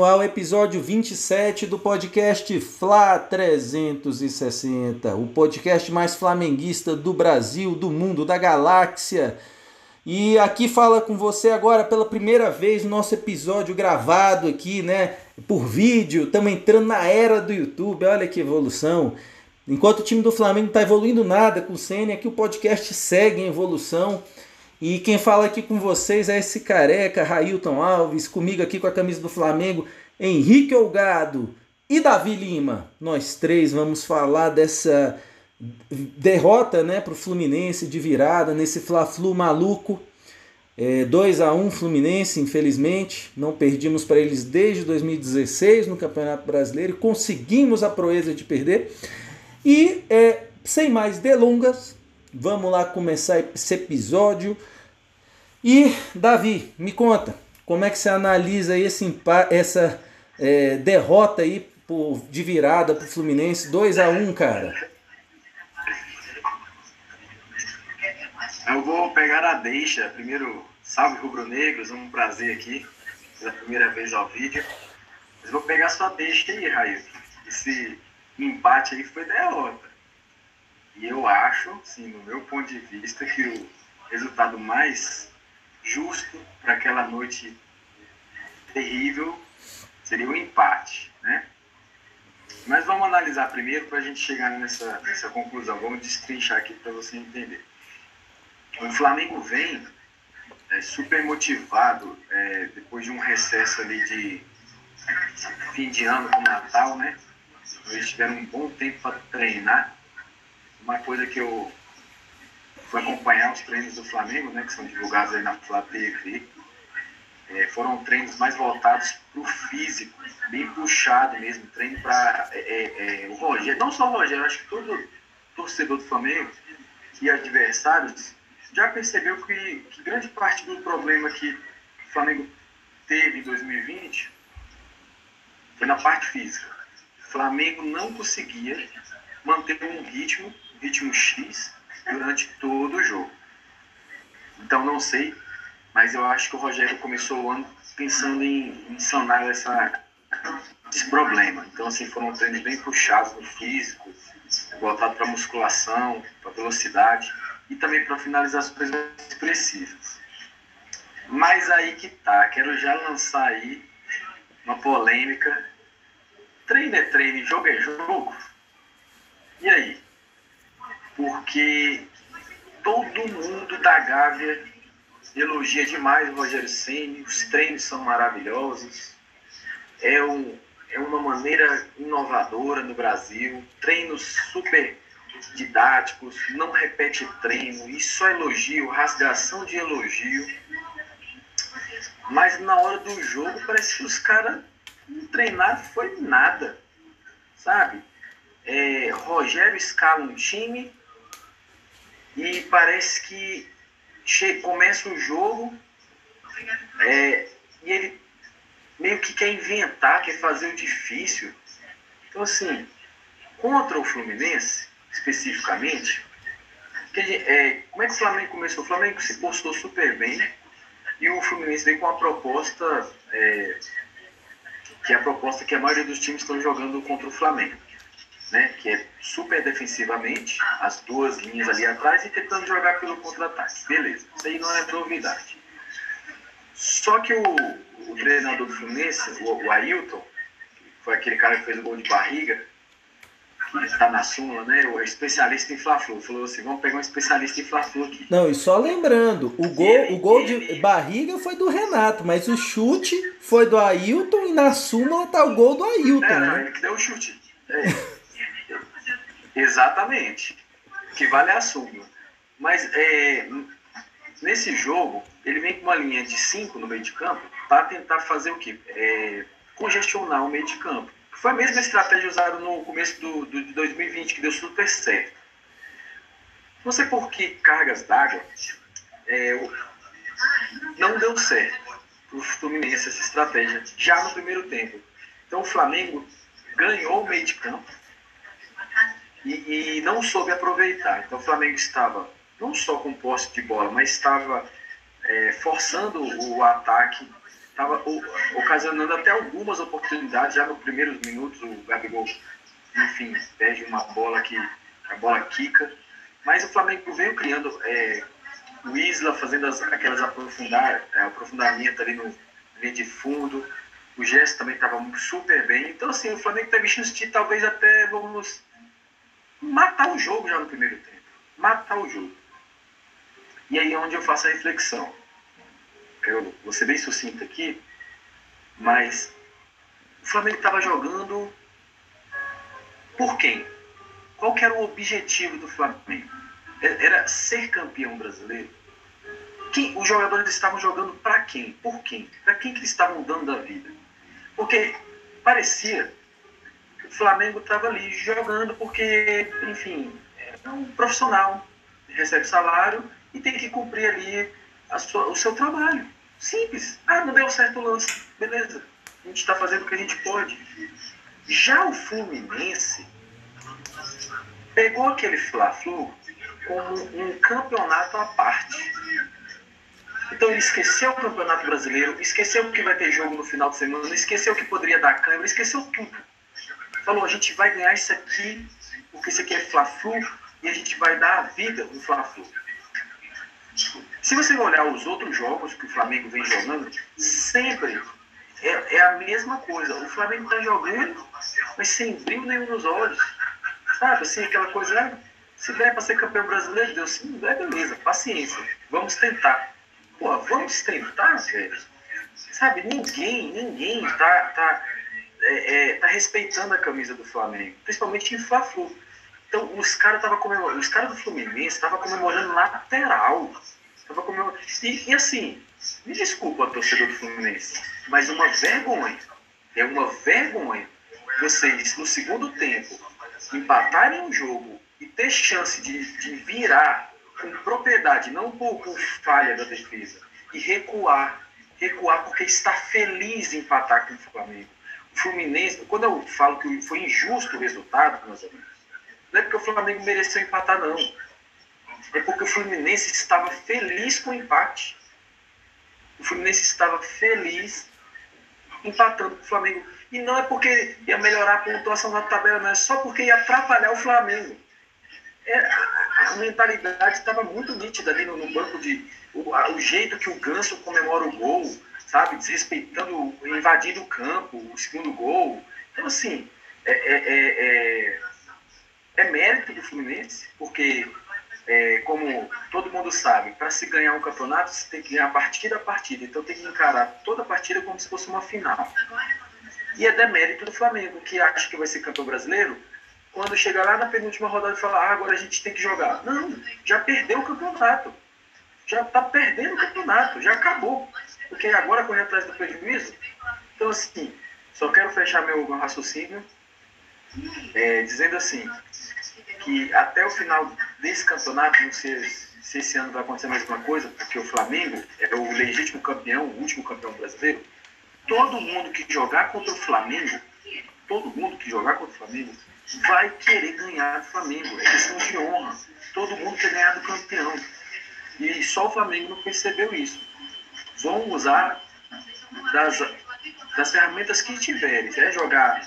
Tá no ar o episódio 27 do podcast Fla 360, o podcast mais flamenguista do Brasil, do mundo, da galáxia. E aqui fala com você agora pela primeira vez nosso episódio gravado aqui, né, por vídeo. Estamos entrando na era do YouTube. Olha que evolução. Enquanto o time do Flamengo não está evoluindo nada com o Senna, aqui o podcast segue em evolução. E quem fala aqui com vocês é esse careca, Railton Alves, comigo aqui com a camisa do Flamengo, Henrique Olgado e Davi Lima. Nós três vamos falar dessa derrota né, para o Fluminense de virada, nesse Fla-Flu maluco. É, 2 a 1 Fluminense, infelizmente. Não perdimos para eles desde 2016 no Campeonato Brasileiro. Conseguimos a proeza de perder. E é, sem mais delongas, vamos lá começar esse episódio. E, Davi, me conta, como é que você analisa esse, essa é, derrota aí por, de virada para o Fluminense? 2 a 1 cara. Eu vou pegar a deixa. Primeiro, salve rubro-negros, um prazer aqui, pela primeira vez ao vídeo. Mas vou pegar sua deixa aí, Raio. Esse empate aí foi derrota. E eu acho, sim, no meu ponto de vista, que o resultado mais justo para aquela noite terrível seria o um empate, né? Mas vamos analisar primeiro para a gente chegar nessa, nessa conclusão. Vamos destrinchar aqui para você entender. O Flamengo vem é, super motivado é, depois de um recesso ali de fim de ano com Natal, né? Eles tiveram um bom tempo para treinar. Uma coisa que eu fui acompanhar os treinos do Flamengo, né, que são divulgados aí na Flá TV, é, foram treinos mais voltados para o físico, bem puxado mesmo, treino para é, é, é, o Rogério, não só o Rogério, acho que todo torcedor do Flamengo e adversários já percebeu que, que grande parte do problema que o Flamengo teve em 2020 foi na parte física. O Flamengo não conseguia manter um ritmo, ritmo X, durante todo o jogo. Então não sei, mas eu acho que o Rogério começou o ano pensando em, em sanar essa, esse problema. Então assim, foram treinos bem puxados no físico, voltado para musculação, para velocidade e também para finalizações expressivas. Mas aí que tá, quero já lançar aí uma polêmica. Treino é treino, jogo é jogo. E aí? Porque todo mundo da Gávea elogia demais o Rogério Senni, os treinos são maravilhosos. É, um, é uma maneira inovadora no Brasil, treinos super didáticos, não repete treino, e só elogio, rasgação de elogio. Mas na hora do jogo parece que os caras não treinaram foi nada, sabe? É, Rogério escala um time e parece que che começa o jogo é, e ele meio que quer inventar, quer fazer o difícil. Então assim, contra o Fluminense, especificamente, que, é, como é que o Flamengo começou? O Flamengo se postou super bem e o Fluminense veio com uma proposta é, que é a proposta que a maioria dos times estão jogando contra o Flamengo. Né, que é super defensivamente, as duas linhas ali atrás e tentando jogar pelo contra-ataque. Beleza, isso aí não é novidade. Só que o, o treinador do Fluminense, o, o Ailton, foi aquele cara que fez o gol de barriga, está na súmula, né? O especialista em Fla-Flu. Falou assim: vamos pegar um especialista em Fla-Flu aqui. Não, e só lembrando: o gol, ele, o gol ele... de barriga foi do Renato, mas o chute foi do Ailton e na súmula tá o gol do Ailton. É, não, né? ele que deu o chute. É. Exatamente. Que vale a súmula. Mas é, nesse jogo, ele vem com uma linha de 5 no meio de campo para tentar fazer o quê? É, congestionar o meio de campo foi a mesma estratégia usada no começo do, do, de 2020, que deu super certo. Não sei por que cargas d'água é, não deu certo para o Fluminense essa estratégia, já no primeiro tempo. Então o Flamengo ganhou o meio de campo e, e não soube aproveitar. Então o Flamengo estava não só com posse de bola, mas estava é, forçando o ataque, estava ocasionando até algumas oportunidades já nos primeiros minutos. O Gabigol, enfim, perde uma bola que a bola quica. Mas o Flamengo veio criando é, o Isla fazendo as, aquelas aprofundar, é, aprofundamentos ali no linha de fundo. O Gerson também estava super bem. Então, assim, o Flamengo teve chance de talvez até vamos matar o jogo já no primeiro tempo. Matar o jogo. E aí é onde eu faço a reflexão. Eu vou ser bem sucinto aqui, mas o Flamengo estava jogando por quem? Qual que era o objetivo do Flamengo? Era ser campeão brasileiro? Quem, os jogadores estavam jogando para quem? Por quem? Para quem que eles estavam dando a vida? Porque parecia o Flamengo estava ali jogando porque, enfim, é um profissional, recebe salário e tem que cumprir ali sua, o seu trabalho. Simples. Ah, não deu certo o lance. Beleza. A gente está fazendo o que a gente pode. Já o Fluminense pegou aquele Fla-Flu como um campeonato à parte. Então ele esqueceu o Campeonato Brasileiro, esqueceu que vai ter jogo no final de semana, esqueceu que poderia dar câmera, esqueceu tudo. Falou, a gente vai ganhar isso aqui, porque isso aqui é Fla-Flu, e a gente vai dar a vida no Fla-Flu. Se você olhar os outros jogos que o Flamengo vem jogando, sempre é, é a mesma coisa. O Flamengo está jogando, mas sem brilho nenhum nos olhos. Sabe, assim, aquela coisa, ah, se der para ser campeão brasileiro, Deus, se não der, beleza, paciência, vamos tentar. Pô, vamos tentar, velho. Sabe, ninguém, ninguém tá, tá, é, é, tá respeitando a camisa do Flamengo, principalmente em Fla-Flu. Então, os caras estavam comemorando, os do Fluminense estavam comemorando lateral. Tava comemorando. E, e assim, me desculpa, torcedor do Fluminense, mas uma vergonha, é uma vergonha vocês, no segundo tempo, empatarem o jogo e ter chance de, de virar com propriedade, não por, por falha da defesa, e recuar. Recuar porque está feliz em empatar com o Flamengo. Fluminense, quando eu falo que foi injusto o resultado, meus amigos, não é porque o Flamengo mereceu empatar, não. É porque o Fluminense estava feliz com o empate. O Fluminense estava feliz empatando com o Flamengo. E não é porque ia melhorar a pontuação da tabela, não. É só porque ia atrapalhar o Flamengo. É, a, mentalidade estava muito nítida ali no, no banco de. O, a, o, jeito que o Ganso comemora o gol, sabe? Desrespeitando, invadindo o campo, o segundo gol. Então, assim, é, é, é, é é mérito do Fluminense, porque, é, como todo mundo sabe, para se ganhar um campeonato, você tem que ganhar partida a partida. Então tem que encarar toda a partida como se fosse uma final. E é demérito do Flamengo, que acha que vai ser campeão brasileiro, quando chega lá na penúltima rodada e fala, ah, agora a gente tem que jogar. Não, já perdeu o campeonato. Já está perdendo o campeonato, já acabou. Porque agora correr atrás do prejuízo. Então, assim, só quero fechar meu raciocínio é, dizendo assim, que até o final desse campeonato, não sei se esse ano vai acontecer a mesma coisa, porque o Flamengo é o legítimo campeão, o último campeão brasileiro, todo mundo que jogar contra o Flamengo, todo mundo que jogar contra o Flamengo, vai querer ganhar do Flamengo. É questão de honra. Todo mundo quer ganhar do campeão. E só o Flamengo não percebeu isso. Vão usar das, das ferramentas que tiverem. Se é jogar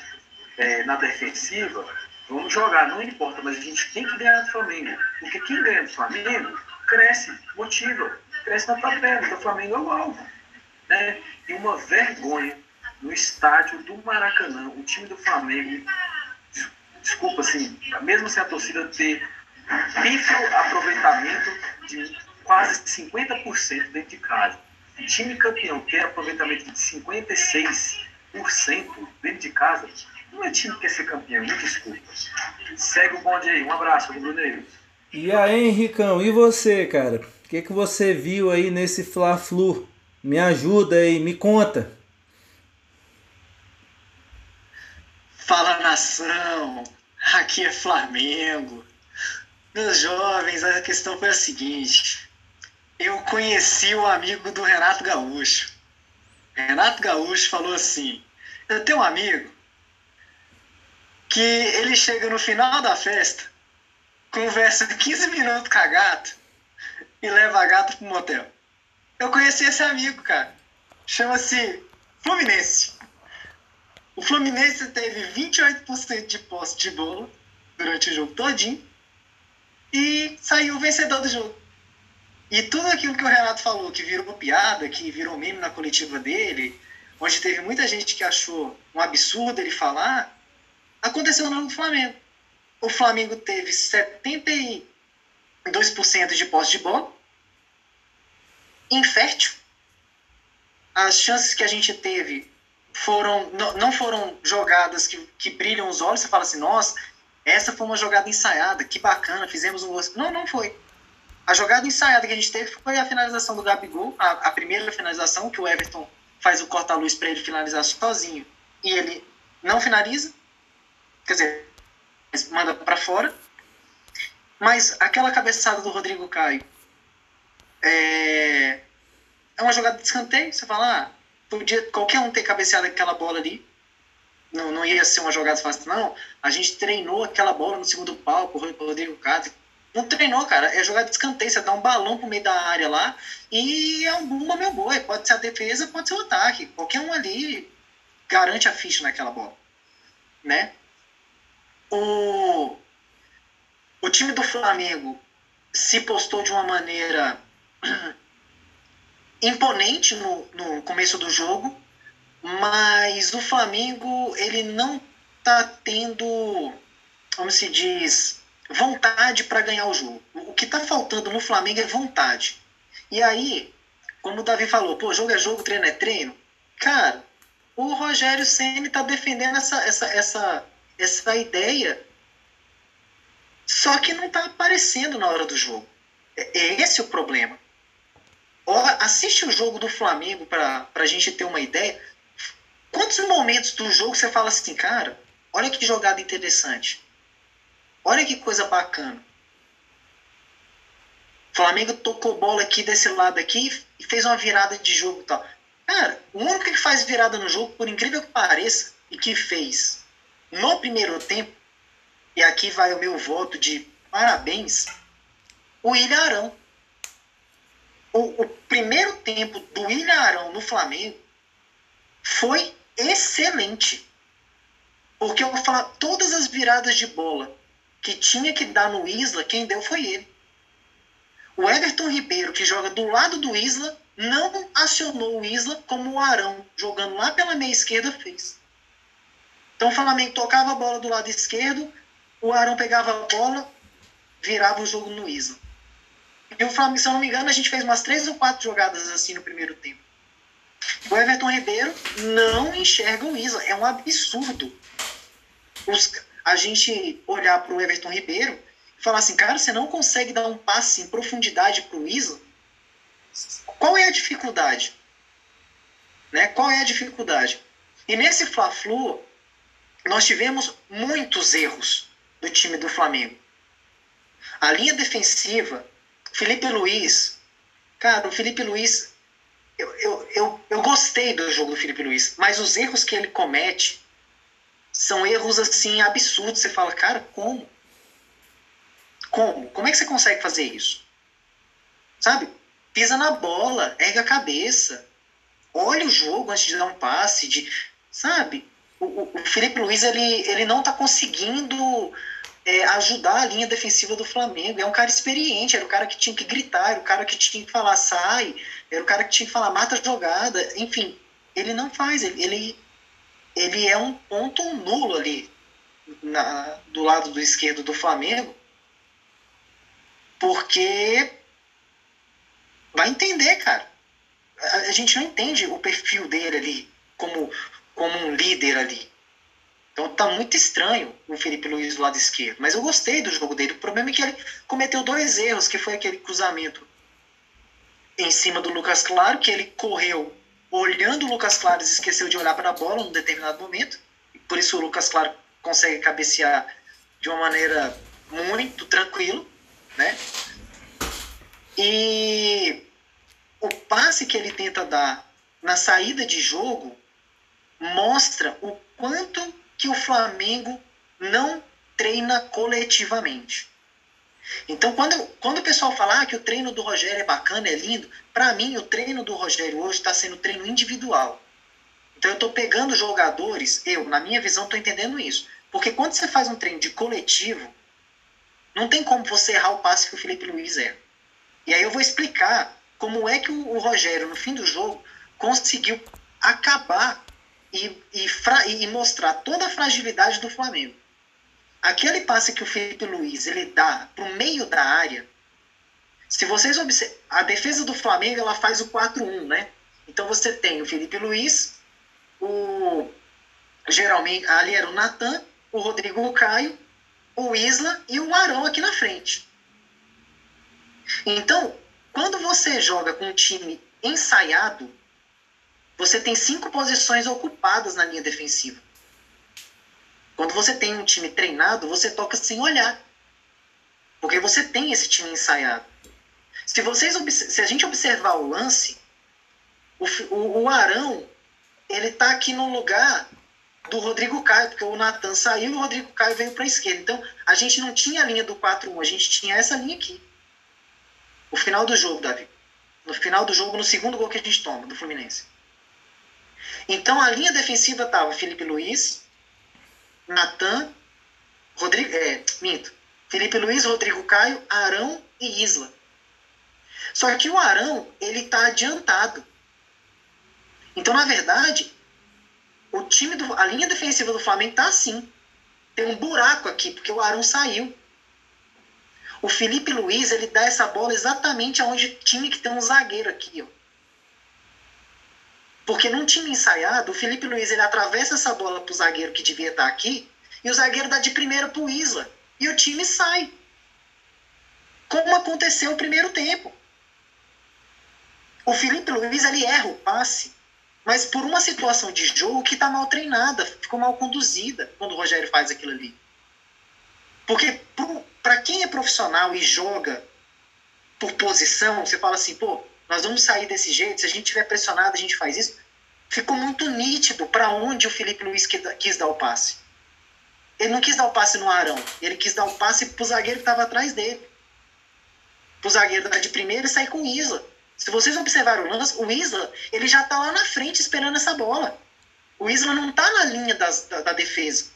é, na defensiva, vamos jogar, não importa, mas a gente tem que ganhar do Flamengo. Porque quem ganha do Flamengo cresce, motiva, cresce na tabela. Então o Flamengo é o alvo. Né? E uma vergonha no estádio do Maracanã, o time do Flamengo, desculpa, assim, mesmo sem a torcida ter pífio aproveitamento de quase 50% dentro de casa. O time campeão ter aproveitamento de 56% dentro de casa, não é time que quer ser campeão, me desculpa. Segue o bonde aí. Um abraço, Rubro Negro. E aí, Henricão, e você, cara? O que, que você viu aí nesse Fla-Flu? Me ajuda aí, me conta. Fala nação, aqui é Flamengo. Meus jovens, a questão foi a seguinte: conheci o amigo do Renato Gaúcho. Renato Gaúcho falou assim: Eu tenho um amigo que ele chega no final da festa, conversa 15 minutos com a gata e leva a gata pro motel. Eu conheci esse amigo, cara. Chama-se Fluminense. O Fluminense teve 28% de posse de bola durante o jogo todinho e saiu vencedor do jogo. E tudo aquilo que o Renato falou, que virou piada, que virou meme na coletiva dele, onde teve muita gente que achou um absurdo ele falar, aconteceu no Flamengo. O Flamengo teve 72% de posse de bola, infértil. As chances que a gente teve foram não foram jogadas que, que brilham os olhos, você fala assim, nossa, essa foi uma jogada ensaiada, que bacana, fizemos um. Não, não foi. A jogada ensaiada que a gente teve foi a finalização do Gabigol, a, a primeira finalização, que o Everton faz o corta-luz para ele finalizar sozinho e ele não finaliza, quer dizer, manda para fora. Mas aquela cabeçada do Rodrigo Caio é, é uma jogada de escanteio. Você fala, ah, podia qualquer um ter cabeceado aquela bola ali. Não, não ia ser uma jogada fácil, não. A gente treinou aquela bola no segundo pau o Rodrigo Caio. Não treinou, cara. É jogada de escanteio. Você dá um balão pro meio da área lá e é um bumba meu boi. Pode ser a defesa, pode ser o ataque. Qualquer um ali garante a ficha naquela bola. Né? O, o time do Flamengo se postou de uma maneira imponente no, no começo do jogo, mas o Flamengo ele não tá tendo, como se diz, vontade para ganhar o jogo. O que está faltando no Flamengo é vontade. E aí, como o Davi falou, pô, jogo é jogo, treino é treino. Cara, o Rogério Ceni está defendendo essa, essa, essa, essa ideia, só que não está aparecendo na hora do jogo. É, é esse o problema. Assiste o jogo do Flamengo para a gente ter uma ideia. Quantos momentos do jogo você fala assim, cara, olha que jogada interessante. Olha que coisa bacana. O Flamengo tocou bola aqui desse lado aqui e fez uma virada de jogo e tal. Cara, o único que faz virada no jogo, por incrível que pareça, e que fez no primeiro tempo, e aqui vai o meu voto de parabéns, o William Arão. O, o primeiro tempo do William Arão no Flamengo foi excelente. Porque eu vou falar, todas as viradas de bola que tinha que dar no Isla, quem deu foi ele. O Everton Ribeiro, que joga do lado do Isla, não acionou o Isla como o Arão, jogando lá pela meia esquerda, fez. Então o Flamengo tocava a bola do lado esquerdo, o Arão pegava a bola, virava o jogo no Isla. E o Flamengo, se eu não me engano, a gente fez umas três ou quatro jogadas assim no primeiro tempo. O Everton Ribeiro não enxerga o Isla. É um absurdo. Os, a gente olhar para o Everton Ribeiro e falar assim, cara, você não consegue dar um passe em profundidade para o Isla? Qual é a dificuldade? Né? Qual é a dificuldade? E nesse Fla-Flu, nós tivemos muitos erros do time do Flamengo. A linha defensiva, Felipe Luiz, cara, o Felipe Luiz, eu, eu, eu, eu gostei do jogo do Felipe Luiz, mas os erros que ele comete são erros assim absurdos. Você fala, cara, como? Como? Como é que você consegue fazer isso? Sabe? Pisa na bola, erga a cabeça, olha o jogo antes de dar um passe, de, sabe? O, o Felipe Luiz ele, ele não está conseguindo é, ajudar a linha defensiva do Flamengo. É um cara experiente, era o cara que tinha que gritar, era o cara que tinha que falar sai, era o cara que tinha que falar mata a jogada, enfim. Ele não faz, ele, ele ele é um ponto nulo ali na, do lado do esquerdo do Flamengo, porque vai entender, cara. A, a, gente não entende o perfil dele ali como, como um líder ali. Então tá muito estranho o Felipe Luiz do lado esquerdo. Mas eu gostei do jogo dele. O problema é que ele cometeu dois erros, que foi aquele cruzamento em cima do Lucas Claro, que ele correu olhando o Lucas Claro, esqueceu de olhar para a bola num determinado momento. Por isso o Lucas Claro consegue cabecear de uma maneira muito tranquilo, né? E o passe que ele tenta dar na saída de jogo mostra o quanto que o Flamengo não treina coletivamente. Então, quando, quando o pessoal falar ah, que o treino do Rogério é bacana, é lindo, para mim, o treino do Rogério hoje está sendo treino individual. Então, eu estou pegando jogadores, eu, na minha visão, estou entendendo isso. Porque quando você faz um treino de coletivo, não tem como você errar o passe que o Felipe Luiz erra. E aí eu vou explicar como é que o, o Rogério, no fim do jogo, conseguiu acabar e, e, e mostrar toda a fragilidade do Flamengo. Aquele passe que o Felipe Luiz ele dá para o meio da área, se vocês observam, a defesa do Flamengo ela faz o 4-1, né? Então você tem o Felipe Luiz, o geralmente ali era o Natan, o Rodrigo Caio, o Isla e o Arão aqui na frente. Então, quando você joga com um time ensaiado, você tem cinco posições ocupadas na linha defensiva. Quando você tem um time treinado, você toca sem olhar. Porque você tem esse time ensaiado. Se, vocês, se a gente observar o lance, o, o, o Arão, ele tá aqui no lugar do Rodrigo Caio, porque o Natan saiu e o Rodrigo Caio veio para a esquerda. Então, a gente não tinha a linha do 4-1, a gente tinha essa linha aqui. O final do jogo, Davi. No final do jogo, no segundo gol que a gente toma, do Fluminense. Então, a linha defensiva tava Felipe Luiz, Natan, Rodrigo, é, minto, Felipe Luiz, Rodrigo Caio, Arão e Isla. Só que o Arão, ele tá adiantado. Então, na verdade, o time do, a linha defensiva do Flamengo tá assim. Tem um buraco aqui, porque o Arão saiu. O Felipe Luiz, ele dá essa bola exatamente aonde tinha que ter um zagueiro aqui, ó. Porque num time ensaiado, o Felipe Luiz ele atravessa essa bola pro zagueiro que devia estar aqui, e o zagueiro dá de primeira pro Isla. E o time sai. Como aconteceu no primeiro tempo. O Felipe Luiz ele erra o passe, mas por uma situação de jogo que está mal treinada, ficou mal conduzida quando o Rogério faz aquilo ali. Porque para quem é profissional e joga por posição, você fala assim, pô, nós vamos sair desse jeito, se a gente tiver pressionado, a gente faz isso. Ficou muito nítido para onde o Felipe Luiz quis dar o passe. Ele não quis dar o passe no Arão, ele quis dar o passe pro zagueiro que estava atrás dele. Pro zagueiro dar de primeira e sair com o Isla. Se vocês observarem o lance, o Isla, ele já tá lá na frente esperando essa bola. O Isla não tá na linha das, da, da defesa.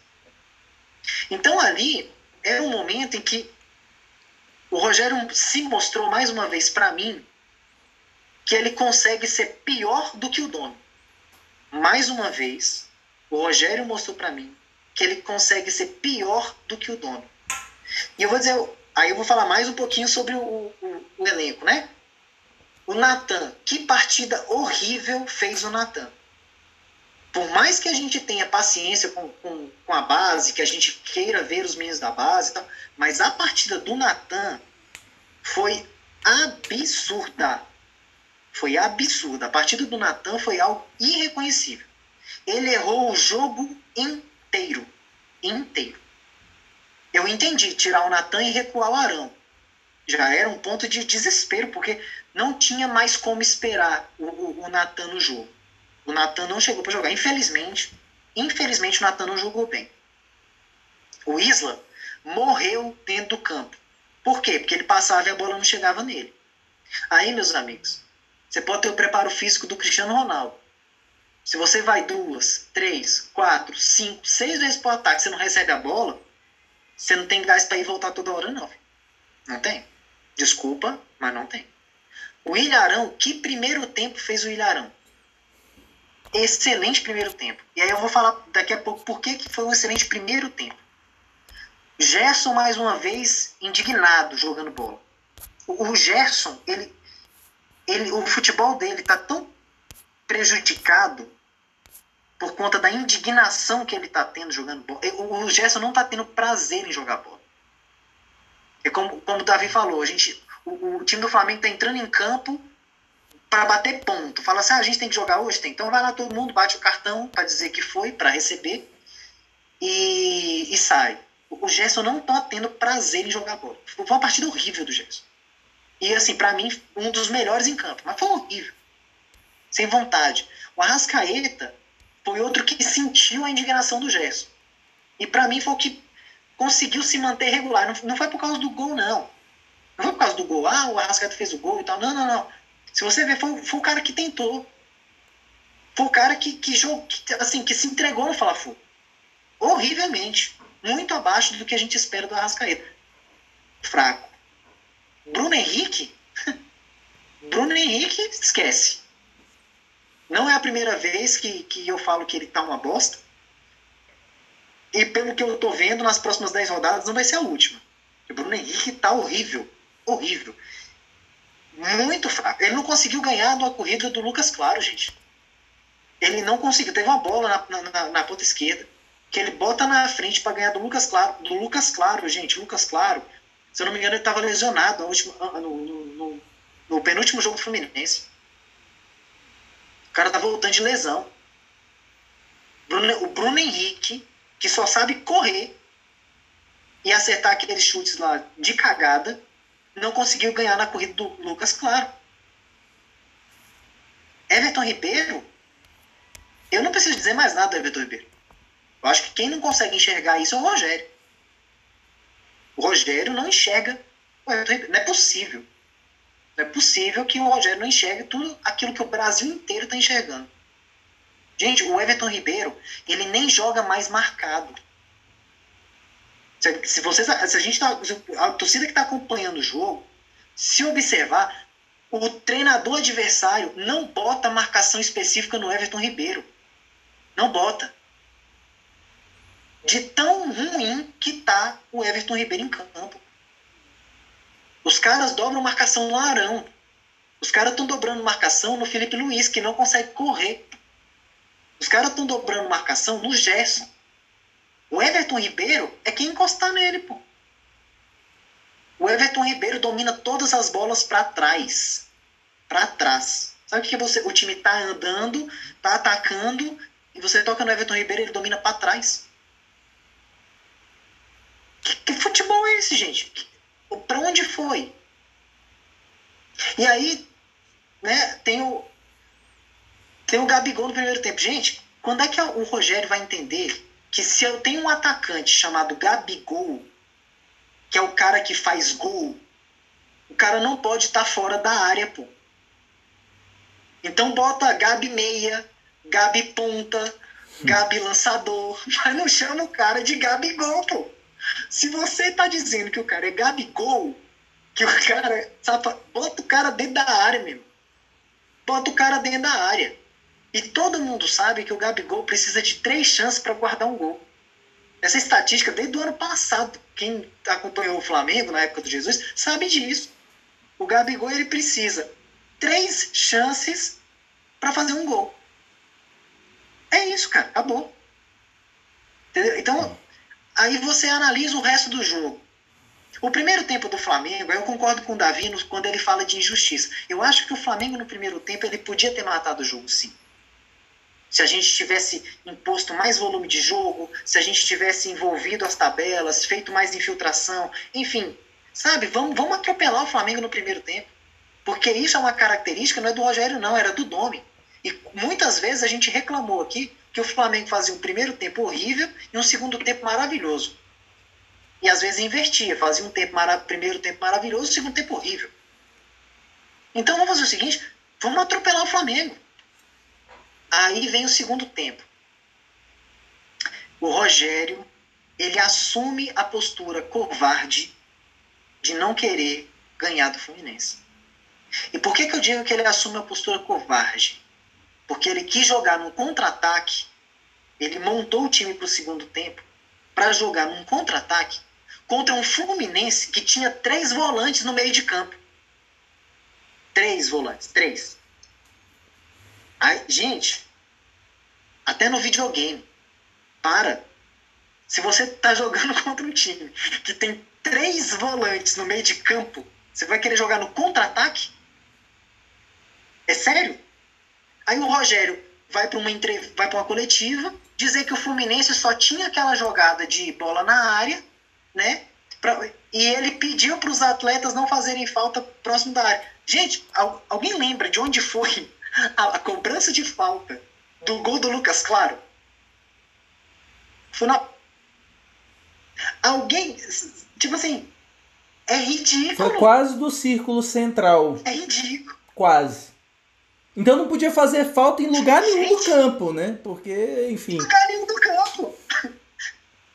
Então ali era um momento em que o Rogério se mostrou mais uma vez para mim que ele consegue ser pior do que o dono. Mais uma vez, o Rogério mostrou para mim que ele consegue ser pior do que o dono. E eu vou dizer, aí eu vou falar mais um pouquinho sobre o, o, o elenco, né? O Natan, que partida horrível fez o Natan. Por mais que a gente tenha paciência com, com, com a base, que a gente queira ver os meninos da base e tal, mas a partida do Natan foi absurda. Foi absurda. A partida do Natan foi algo irreconhecível. Ele errou o jogo inteiro. Inteiro. Eu entendi tirar o Natan e recuar o Arão. Já era um ponto de desespero, porque não tinha mais como esperar o, o, o Natan no jogo. O Natan não chegou para jogar. Infelizmente, infelizmente o Natan não jogou bem. O Isla morreu dentro do campo. Por quê? Porque ele passava e a bola não chegava nele. Aí, meus amigos, você pode ter o preparo físico do Cristiano Ronaldo. Se você vai duas, três, quatro, cinco, seis vezes para o ataque, você não recebe a bola, você não tem gás para ir voltar toda hora, não. Não tem. Desculpa, mas não tem. O Ilharão, que primeiro tempo fez o Ilharão? Excelente primeiro tempo. E aí eu vou falar daqui a pouco por que foi um excelente primeiro tempo. Gerson, mais uma vez, indignado jogando bola. O Gerson, ele ele, o futebol dele está tão prejudicado por conta da indignação que ele está tendo jogando bola. O, o Gerson não está tendo prazer em jogar bola. É como, como o Davi falou, a gente, o, o time do Flamengo está entrando em campo para bater ponto. Fala assim, ah, a gente tem que jogar hoje? Tem. Então vai lá todo mundo, bate o cartão para dizer que foi, para receber e, e sai. O Gerson não está tendo prazer em jogar bola. Foi uma partida horrível do Gerson. E, assim, para mim, um dos melhores em campo. Mas foi horrível. Sem vontade. O Arrascaeta foi outro que sentiu a indignação do Gerson. E para mim foi o que conseguiu se manter regular. Não, não foi por causa do gol, não. Não foi por causa do gol. Ah, o Arrascaeta fez o gol e tal. Não, não, não. Se você ver, foi, foi o cara que tentou. Foi o cara que, que, jogou, que, assim, que se entregou no Fla-Flu. Horrivelmente. Muito abaixo do que a gente espera do Arrascaeta. Fraco. Bruno Henrique? Bruno Henrique, esquece. Não é a primeira vez que, que eu falo que ele tá uma bosta. E pelo que eu tô vendo, nas próximas 10 rodadas não vai ser a última. O Bruno Henrique tá horrível. Horrível. Muito fraco. Ele não conseguiu ganhar da corrida do Lucas Claro, gente. Ele não conseguiu. Teve uma bola na, na, na ponta esquerda que ele bota na frente para ganhar do Lucas Claro. Do Lucas Claro, gente. Lucas Claro. Se eu não me engano, ele estava lesionado no, no, no, no penúltimo jogo do Fluminense. O cara tá voltando de lesão. Bruno, o Bruno Henrique, que só sabe correr e acertar aqueles chutes lá de cagada, não conseguiu ganhar na corrida do Lucas Claro. Everton Ribeiro, eu não preciso dizer mais nada do Everton Ribeiro. Eu acho que quem não consegue enxergar isso é o Rogério. O Rogério não enxerga. Não é possível. Não é possível que o Rogério não enxergue tudo aquilo que o Brasil inteiro está enxergando. Gente, o Everton Ribeiro, ele nem joga mais marcado. Se, se, vocês, se a gente tá, a torcida que está acompanhando o jogo, se observar, o treinador adversário não bota marcação específica no Everton Ribeiro. Não bota. De tão ruim que tá o Everton Ribeiro em campo. Os caras dobram marcação no Arão. Os caras estão dobrando marcação no Felipe Luiz, que não consegue correr. Os caras estão dobrando marcação no Gerson. O Everton Ribeiro é quem encostar nele, pô. O Everton Ribeiro domina todas as bolas para trás. Para trás. Sabe o que você, o time tá andando, tá atacando, e você toca no Everton Ribeiro, ele domina para trás. Que, que, futebol é esse, gente? Para onde foi? E aí, né, tem o tem o Gabigol no primeiro tempo. Gente, quando é que o Rogério vai entender que se eu tenho um atacante chamado Gabigol, que é o cara que faz gol, o cara não pode estar tá fora da área, pô. Então bota Gabi meia, Gabi ponta, Gabi lançador, mas não chama o cara de Gabigol, pô. Se você tá dizendo que o cara é Gabigol, que o cara, sabe, bota o cara dentro da área mesmo. Bota o cara dentro da área. E todo mundo sabe que o Gabigol precisa de três chances para guardar um gol. Essa estatística, desde o ano passado, quem acompanhou o Flamengo na época do Jesus sabe disso. O Gabigol ele precisa três chances para fazer um gol. É isso, cara, acabou. Entendeu? Então, aí você analisa o resto do jogo. O primeiro tempo do Flamengo, eu concordo com o Davi quando ele fala de injustiça. Eu acho que o Flamengo no primeiro tempo ele podia ter matado o jogo, sim se a gente tivesse imposto mais volume de jogo, se a gente tivesse envolvido as tabelas, feito mais infiltração, enfim, sabe? Vamos, vamos atropelar o Flamengo no primeiro tempo. Porque isso é uma característica, não é do Rogério, não, era do Domi. E muitas vezes a gente reclamou aqui que o Flamengo fazia um primeiro tempo horrível e um segundo tempo maravilhoso. E às vezes invertia, fazia um tempo primeiro tempo maravilhoso segundo tempo horrível. Então vamos fazer o seguinte: vamos atropelar o Flamengo. Aí vem o segundo tempo. O Rogério, ele assume a postura covarde de não querer ganhar do Fluminense. E por que, que eu digo que ele assume a postura covarde? Porque ele quis jogar num contra-ataque, ele montou o time para o segundo tempo para jogar num contra-ataque contra um Fluminense que tinha três volantes no meio de campo. Três volantes, três. Aí, gente, até no videogame, para. Se você está jogando contra um time que tem três volantes no meio de campo, você vai querer jogar no contra-ataque? É sério? Aí o Rogério vai para uma, entre... vai uma coletiva dizer que o Fluminense só tinha aquela jogada de bola na área, né? Pra... E ele pediu para os atletas não fazerem falta próximo da área. Gente, alguém lembra de onde foi a, cobrança de falta do gol do Lucas Claro. Foi na... Alguém, tipo assim, É ridículo. Foi quase do círculo central. É ridículo. Quase. Então não podia fazer falta em lugar nenhum do campo, né? Porque, enfim. lugar nenhum do campo.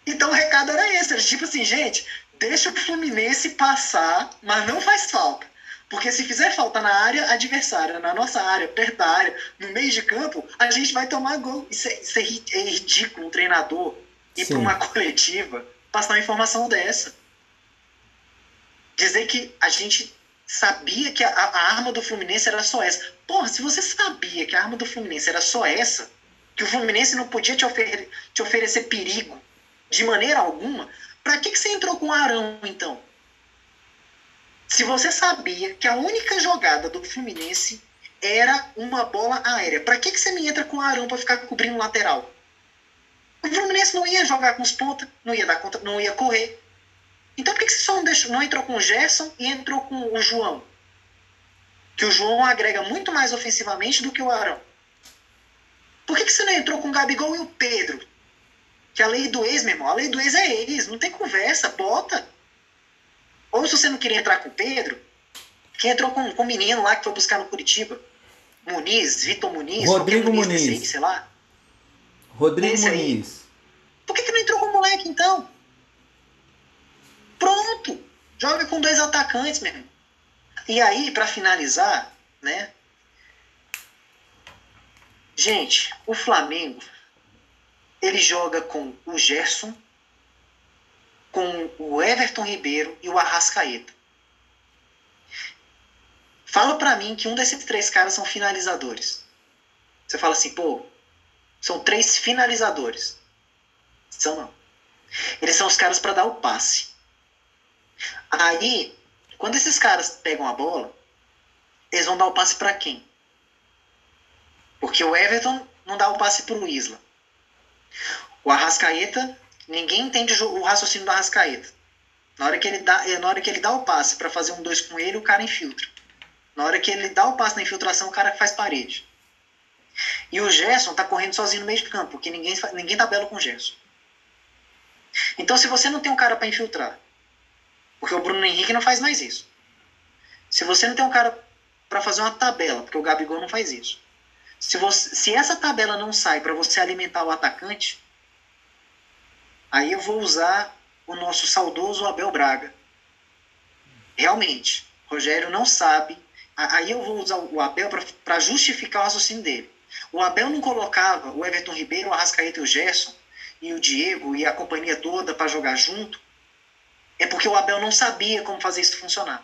Então o recado era esse, era tipo assim, gente, deixa o Fluminense passar, mas não faz falta. Porque se fizer falta na área adversária, na nossa área, perto da área, no meio de campo, a gente vai tomar gol. Isso é, isso é é ridículo um treinador ir para uma coletiva passar uma informação dessa. Dizer que a gente sabia que a, a arma do Fluminense era só essa. Porra, se você sabia que a arma do Fluminense era só essa, que o Fluminense não podia te, ofer te oferecer perigo de maneira alguma, pra que, que você entrou com o Arão, então? Se você sabia que a única jogada do Fluminense era uma bola aérea, pra que, que você me entra com o Arão pra ficar cobrindo o lateral? O Fluminense não ia jogar com os pontas, não ia dar conta, não ia correr. Então por que, que você só não, deixou, não entrou com o Gerson e entrou com o João? Que o João agrega muito mais ofensivamente do que o Arão. Por que, que você não entrou com o Gabigol e o Pedro? Que a lei do ex, meu irmão, a lei do ex é ex, não tem conversa, bota. Ou se você não queria entrar com o Pedro, que entrou com, com o menino lá que foi buscar no Curitiba. Muniz, Vitor Muniz, Rodrigo Muniz. desse aí, sei lá. Rodrigo Esse aí. Muniz. Por que, que não entrou com o moleque então? Pronto! Joga com dois atacantes, meu irmão. E aí, pra finalizar, né? Gente, o Flamengo ele joga com o Gerson, com o Everton Ribeiro e o Arrascaeta. Fala pra mim que um desses três caras são finalizadores. Você fala assim, pô, são três finalizadores. São não. Eles são os caras para dar o passe. Aí, quando esses caras pegam a bola, eles vão dar o passe para quem? Porque o Everton não dá o passe pro Isla. O Arrascaeta, ninguém entende o o raciocínio do Arrascaeta. Na hora que ele dá, na hora que ele dá o passe para fazer um dois com ele, o cara infiltra. Na hora que ele dá o passe na infiltração, o cara faz parede. E o Gerson tá correndo sozinho no meio de campo, porque ninguém, ninguém tabela com o Gerson. Então, se você não tem um cara para infiltrar, porque o Bruno Henrique não faz mais isso. Se você não tem um cara para fazer uma tabela, porque o Gabigol não faz isso. Se, você, se essa tabela não sai para você alimentar o atacante, aí eu vou usar o nosso saudoso Abel Braga. Realmente, Rogério não sabe. Aí eu vou usar o Abel para justificar o raciocínio dele. O Abel não colocava o Everton Ribeiro, o Arrascaeta e o Gerson e o Diego e a companhia toda para jogar junto, é porque o Abel não sabia como fazer isso funcionar.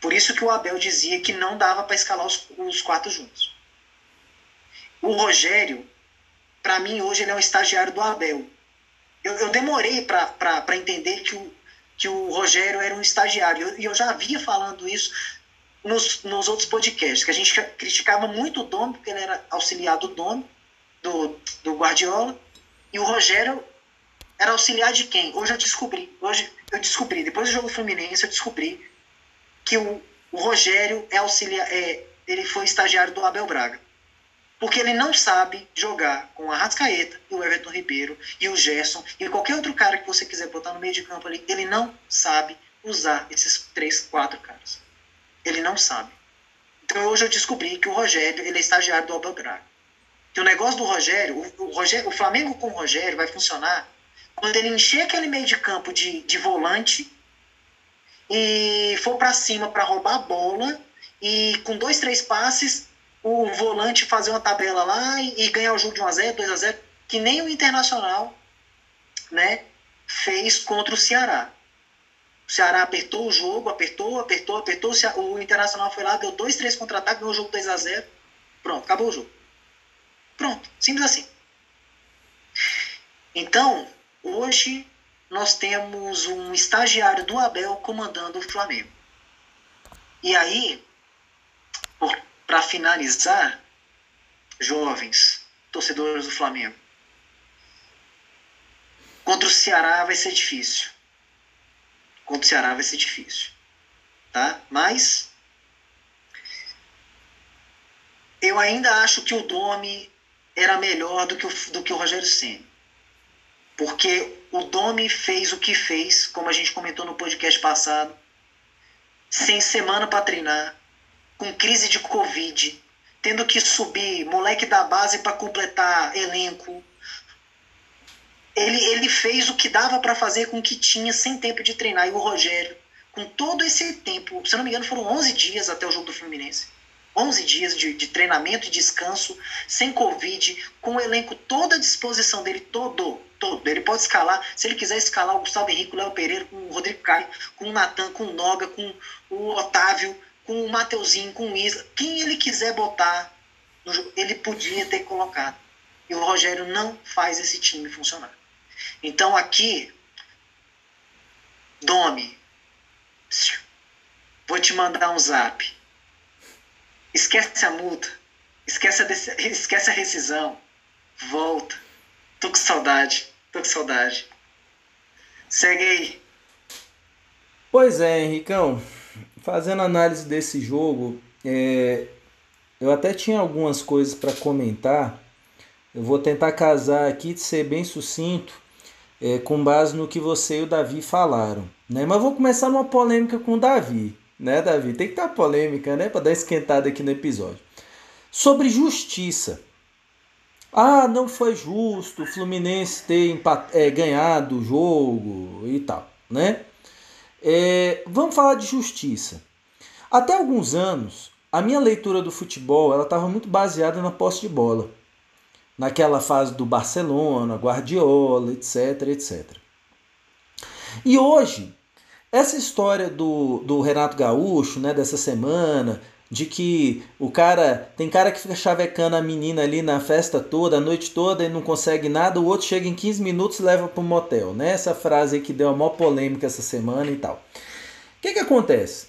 Por isso que o Abel dizia que não dava para escalar os, os quatro juntos. O Rogério, para mim, hoje ele é um estagiário do Abel. Eu, eu demorei para entender que o, que o Rogério era um estagiário. E eu, eu já havia falando isso nos, nos outros podcasts, que a gente criticava muito o Domi, porque ele era auxiliar do Domi, do, do Guardiola, e o Rogério era auxiliar de quem? Hoje eu descobri. Hoje eu descobri, depois do jogo Fluminense, eu descobri que o, o Rogério é auxiliar, é, ele foi estagiário do Abel Braga. Porque ele não sabe jogar com o Arrascaeta e o Everton Ribeiro e o Gerson e qualquer outro cara que você quiser botar no meio de campo ali. Ele não sabe usar esses três, quatro caras. Ele não sabe. Então hoje eu descobri que o Rogério ele é estagiário do Abel Braga. Que o negócio do Rogério, o, o, Rogério, o Flamengo com o Rogério vai funcionar quando ele encher aquele meio de campo de, de volante e for para cima para roubar a bola e com dois, três passes o volante fazer uma tabela lá e, e ganhar o jogo de 1x0, 2x0, que nem o Internacional né, fez contra o Ceará. O Ceará apertou o jogo, apertou, apertou, apertou. O Internacional foi lá, deu dois, três contra-ataques, ganhou o jogo 2x0. Pronto, acabou o jogo. Pronto, simples assim. Então, hoje nós temos um estagiário do Abel comandando o Flamengo. E aí, para finalizar, jovens, torcedores do Flamengo, contra o Ceará vai ser difícil. Contra o Ceará vai ser difícil. Tá? Mas eu ainda acho que o Domi era melhor do que o, do que o Rogério Senna. Porque o Domi fez o que fez, como a gente comentou no podcast passado, sem semana para treinar, com crise de Covid, tendo que subir moleque da base para completar elenco. Ele, ele fez o que dava para fazer com o que tinha sem tempo de treinar. E o Rogério, com todo esse tempo, se não me engano, foram 11 dias até o jogo do Fluminense 11 dias de, de, treinamento e descanso, sem Covid, com o elenco toda à disposição dele, todo, todo. Ele pode escalar, se ele quiser escalar o Gustavo Henrique, o Léo Pereira, com o Rodrigo Caio, com o Natan, com o Noga, com o Otávio, com o Mateuzinho, com o Isla. Quem ele quiser botar, ele podia ter colocado. E o Rogério não faz esse time funcionar. Então aqui, Domi, vou te mandar um zap Esquece a multa. Esquece a, esquece a rescisão. Volta. Tô com saudade. Tô com saudade. Segue aí. Pois é, Henricão. Fazendo análise desse jogo, é, eu até tinha algumas coisas para comentar. Eu vou tentar casar aqui de ser bem sucinto, é, com base no que você e o Davi falaram. Né? Mas vou começar numa polêmica com o Davi né, Davi? Tem que estar polêmica, né, para dar esquentada aqui no episódio. Sobre justiça. Ah, não foi justo o Fluminense ter é, ganhado o jogo e tal, né? É, vamos falar de justiça. Até alguns anos, a minha leitura do futebol ela estava muito baseada na posse de bola. Naquela fase do Barcelona, Guardiola, etc, etc. E hoje, essa história do, do Renato Gaúcho, né, dessa semana, de que o cara. Tem cara que fica chavecando a menina ali na festa toda, a noite toda e não consegue nada, o outro chega em 15 minutos e leva um motel. Né? Essa frase aí que deu a maior polêmica essa semana e tal. O que, que acontece?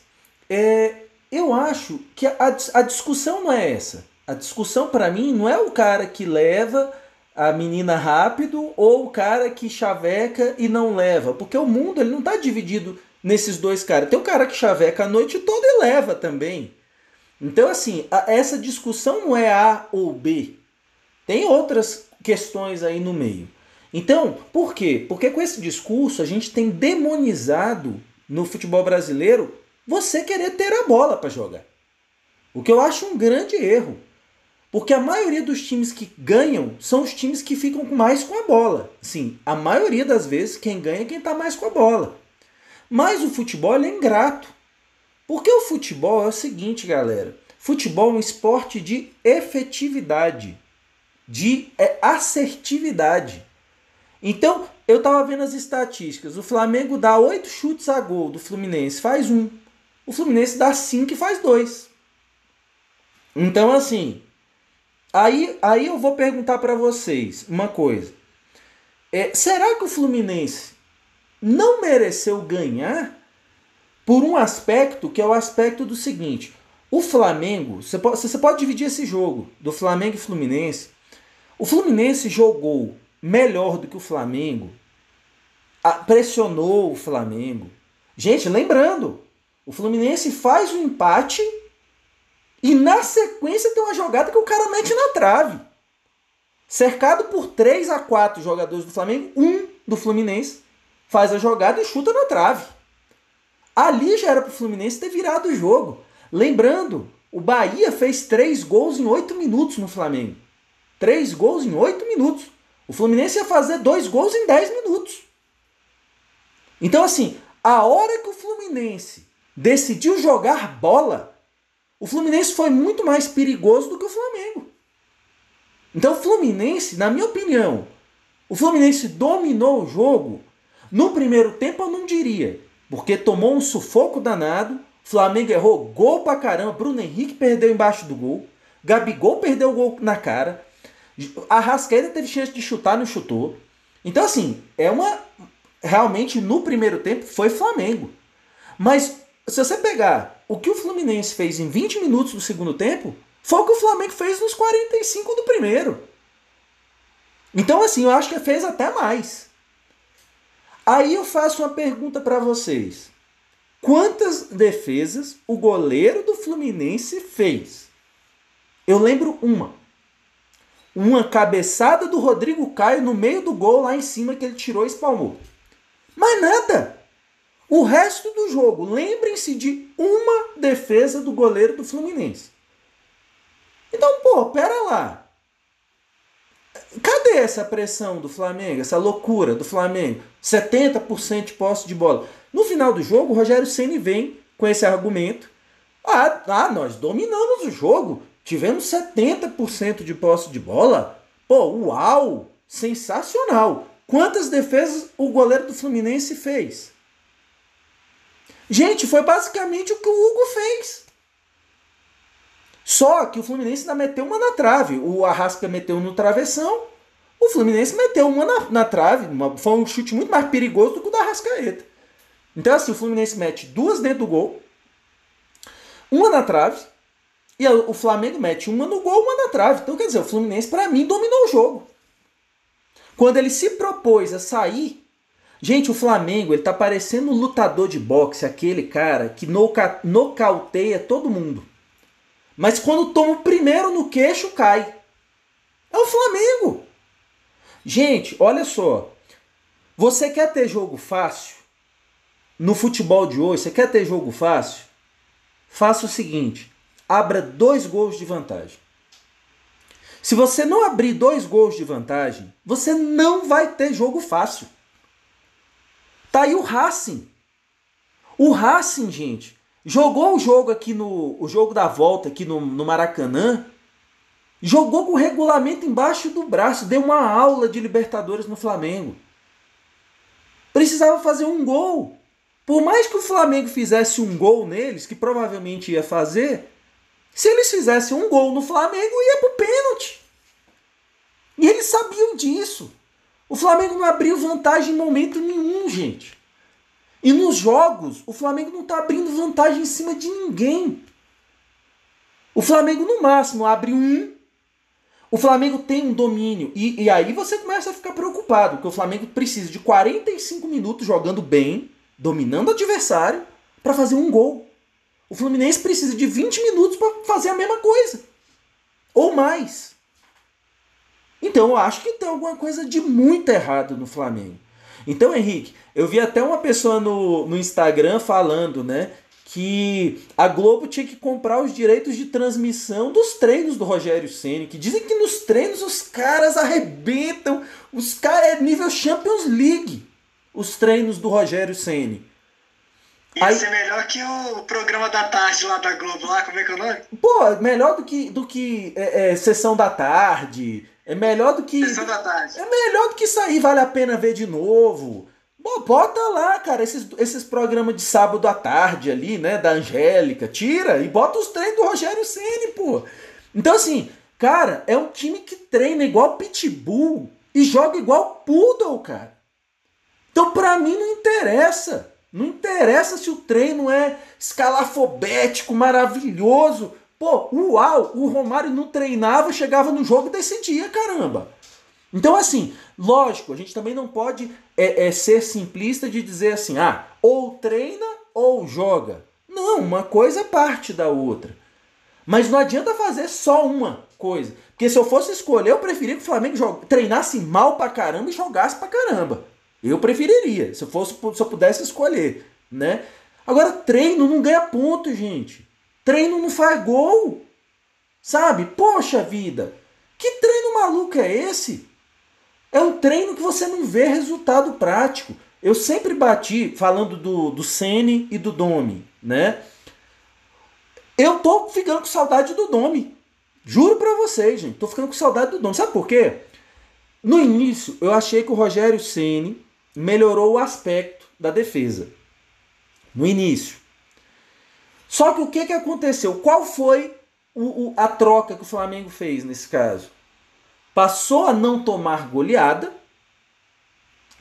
É, eu acho que a, a discussão não é essa. A discussão para mim não é o cara que leva a menina rápido ou o cara que chaveca e não leva, porque o mundo ele não está dividido nesses dois caras. Tem o cara que chaveca a noite toda e leva também. Então, assim, a, essa discussão não é A ou B. Tem outras questões aí no meio. Então, por quê? Porque com esse discurso a gente tem demonizado no futebol brasileiro você querer ter a bola para jogar. O que eu acho um grande erro. Porque a maioria dos times que ganham são os times que ficam mais com a bola. Sim, a maioria das vezes quem ganha é quem está mais com a bola. Mas o futebol é ingrato. Porque o futebol é o seguinte, galera. Futebol é um esporte de efetividade, de é, assertividade. Então, eu estava vendo as estatísticas. O Flamengo dá oito chutes a gol, do Fluminense faz um. O Fluminense dá cinco e faz dois. Então, assim, aí, aí eu vou perguntar para vocês uma coisa. É, será que o Fluminense não mereceu ganhar por um aspecto que é o aspecto do seguinte: o Flamengo, você pode, você pode dividir esse jogo do Flamengo e Fluminense. O Fluminense jogou melhor do que o Flamengo, pressionou o Flamengo. Gente, lembrando, o Fluminense faz o um empate e na sequência tem uma jogada que o cara mete na trave. Cercado por 3 a 4 jogadores do Flamengo, um do Fluminense faz a jogada e chuta na trave. Ali já era para o Fluminense ter virado o jogo. Lembrando, o Bahia fez três gols em oito minutos no Flamengo. Três gols em oito minutos. O Fluminense ia fazer dois gols em dez minutos. Então, assim, a hora que o Fluminense decidiu jogar bola, o Fluminense foi muito mais perigoso do que o Flamengo. Então, o Fluminense, na minha opinião, o Fluminense dominou o jogo no primeiro tempo eu não diria, porque tomou um sufoco danado. Flamengo errou gol pra caramba. Bruno Henrique perdeu embaixo do gol. Gabigol perdeu o gol na cara. A Rascaeta teve chance de chutar, não chutou. Então, assim, é uma. Realmente, no primeiro tempo, foi Flamengo. Mas, se você pegar o que o Fluminense fez em 20 minutos do segundo tempo, foi o que o Flamengo fez nos 45 do primeiro. Então, assim, eu acho que fez até mais. Aí eu faço uma pergunta para vocês. Quantas defesas o goleiro do Fluminense fez? Eu lembro uma. uma cabeçada do Rodrigo Caio no meio do gol lá em cima que ele tirou e espalmou. Mas nada. O resto do jogo, lembrem-se de uma defesa do goleiro do Fluminense. Então, pô, pera lá. Cadê essa pressão do Flamengo, essa loucura do Flamengo? 70% de posse de bola. No final do jogo, o Rogério Ceni vem com esse argumento. Ah, ah, nós dominamos o jogo. Tivemos 70% de posse de bola. Pô, uau! Sensacional! Quantas defesas o goleiro do Fluminense fez? Gente, foi basicamente o que o Hugo fez. Só que o Fluminense ainda meteu uma na trave. O Arrasca meteu no travessão. O Fluminense meteu uma na, na trave. Uma, foi um chute muito mais perigoso do que o da Arrascaeta. Então, assim, o Fluminense mete duas dentro do gol, uma na trave, e o Flamengo mete uma no gol, uma na trave. Então, quer dizer, o Fluminense, para mim, dominou o jogo. Quando ele se propôs a sair, gente, o Flamengo, ele tá parecendo um lutador de boxe, aquele cara que noca nocauteia todo mundo. Mas quando toma o primeiro no queixo, cai. É o Flamengo. Gente, olha só. Você quer ter jogo fácil? No futebol de hoje, você quer ter jogo fácil? Faça o seguinte: abra dois gols de vantagem. Se você não abrir dois gols de vantagem, você não vai ter jogo fácil. Tá aí o Racing. O Racing, gente, jogou o jogo aqui no o jogo da volta aqui no, no Maracanã, jogou com o regulamento embaixo do braço, deu uma aula de Libertadores no Flamengo. Precisava fazer um gol. Por mais que o Flamengo fizesse um gol neles, que provavelmente ia fazer, se eles fizessem um gol no Flamengo, ia pro pênalti. E eles sabiam disso. O Flamengo não abriu vantagem em momento nenhum, gente. E nos jogos, o Flamengo não está abrindo vantagem em cima de ninguém. O Flamengo, no máximo, abre um. O Flamengo tem um domínio. E, e aí você começa a ficar preocupado, porque o Flamengo precisa de 45 minutos jogando bem, dominando o adversário, para fazer um gol. O Fluminense precisa de 20 minutos para fazer a mesma coisa. Ou mais. Então eu acho que tem alguma coisa de muito errado no Flamengo. Então, Henrique, eu vi até uma pessoa no, no Instagram falando, né? Que a Globo tinha que comprar os direitos de transmissão dos treinos do Rogério Ceni, que dizem que nos treinos os caras arrebentam, os caras é nível Champions League, os treinos do Rogério Ceni. Ia Aí, ser melhor que o programa da tarde lá da Globo, lá, como é que é o nome? Pô, melhor do que, do que é, é, Sessão da Tarde. É melhor do que. Sessão da tarde. É melhor do que sair, vale a pena ver de novo. Bom, bota lá, cara, esses, esses programas de sábado à tarde ali, né? Da Angélica. Tira e bota os treinos do Rogério Ceni, pô. Então, assim, cara, é um time que treina igual Pitbull e joga igual Poodle, cara. Então, pra mim, não interessa. Não interessa se o treino é escalafobético, maravilhoso. Pô, uau, o Romário não treinava, chegava no jogo e decidia, caramba. Então, assim, lógico, a gente também não pode é, é, ser simplista de dizer assim, ah, ou treina ou joga. Não, uma coisa é parte da outra. Mas não adianta fazer só uma coisa. Porque se eu fosse escolher, eu preferia que o Flamengo treinasse mal pra caramba e jogasse pra caramba. Eu preferiria, se eu, fosse, se eu pudesse escolher, né? Agora, treino não ganha ponto, gente. Treino não faz gol. Sabe? Poxa vida. Que treino maluco é esse? É um treino que você não vê resultado prático. Eu sempre bati, falando do, do Sene e do Domi, né? Eu tô ficando com saudade do Domi. Juro pra vocês, gente. Tô ficando com saudade do Domi. Sabe por quê? No início, eu achei que o Rogério Ceni melhorou o aspecto da defesa. No início. Só que o que, que aconteceu? Qual foi o, o, a troca que o Flamengo fez nesse caso? Passou a não tomar goleada,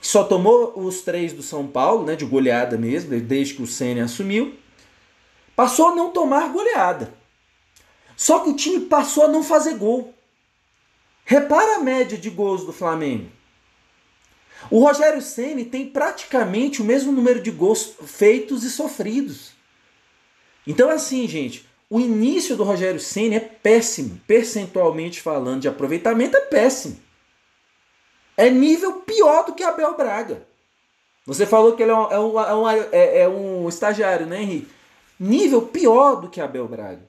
só tomou os três do São Paulo, né, de goleada mesmo, desde que o Senna assumiu. Passou a não tomar goleada. Só que o time passou a não fazer gol. Repara a média de gols do Flamengo. O Rogério Ceni tem praticamente o mesmo número de gols feitos e sofridos. Então assim, gente, o início do Rogério Ceni é péssimo, percentualmente falando de aproveitamento é péssimo. É nível pior do que Abel Braga. Você falou que ele é um, é um, é, é um estagiário, né, Henrique? Nível pior do que Abel Braga.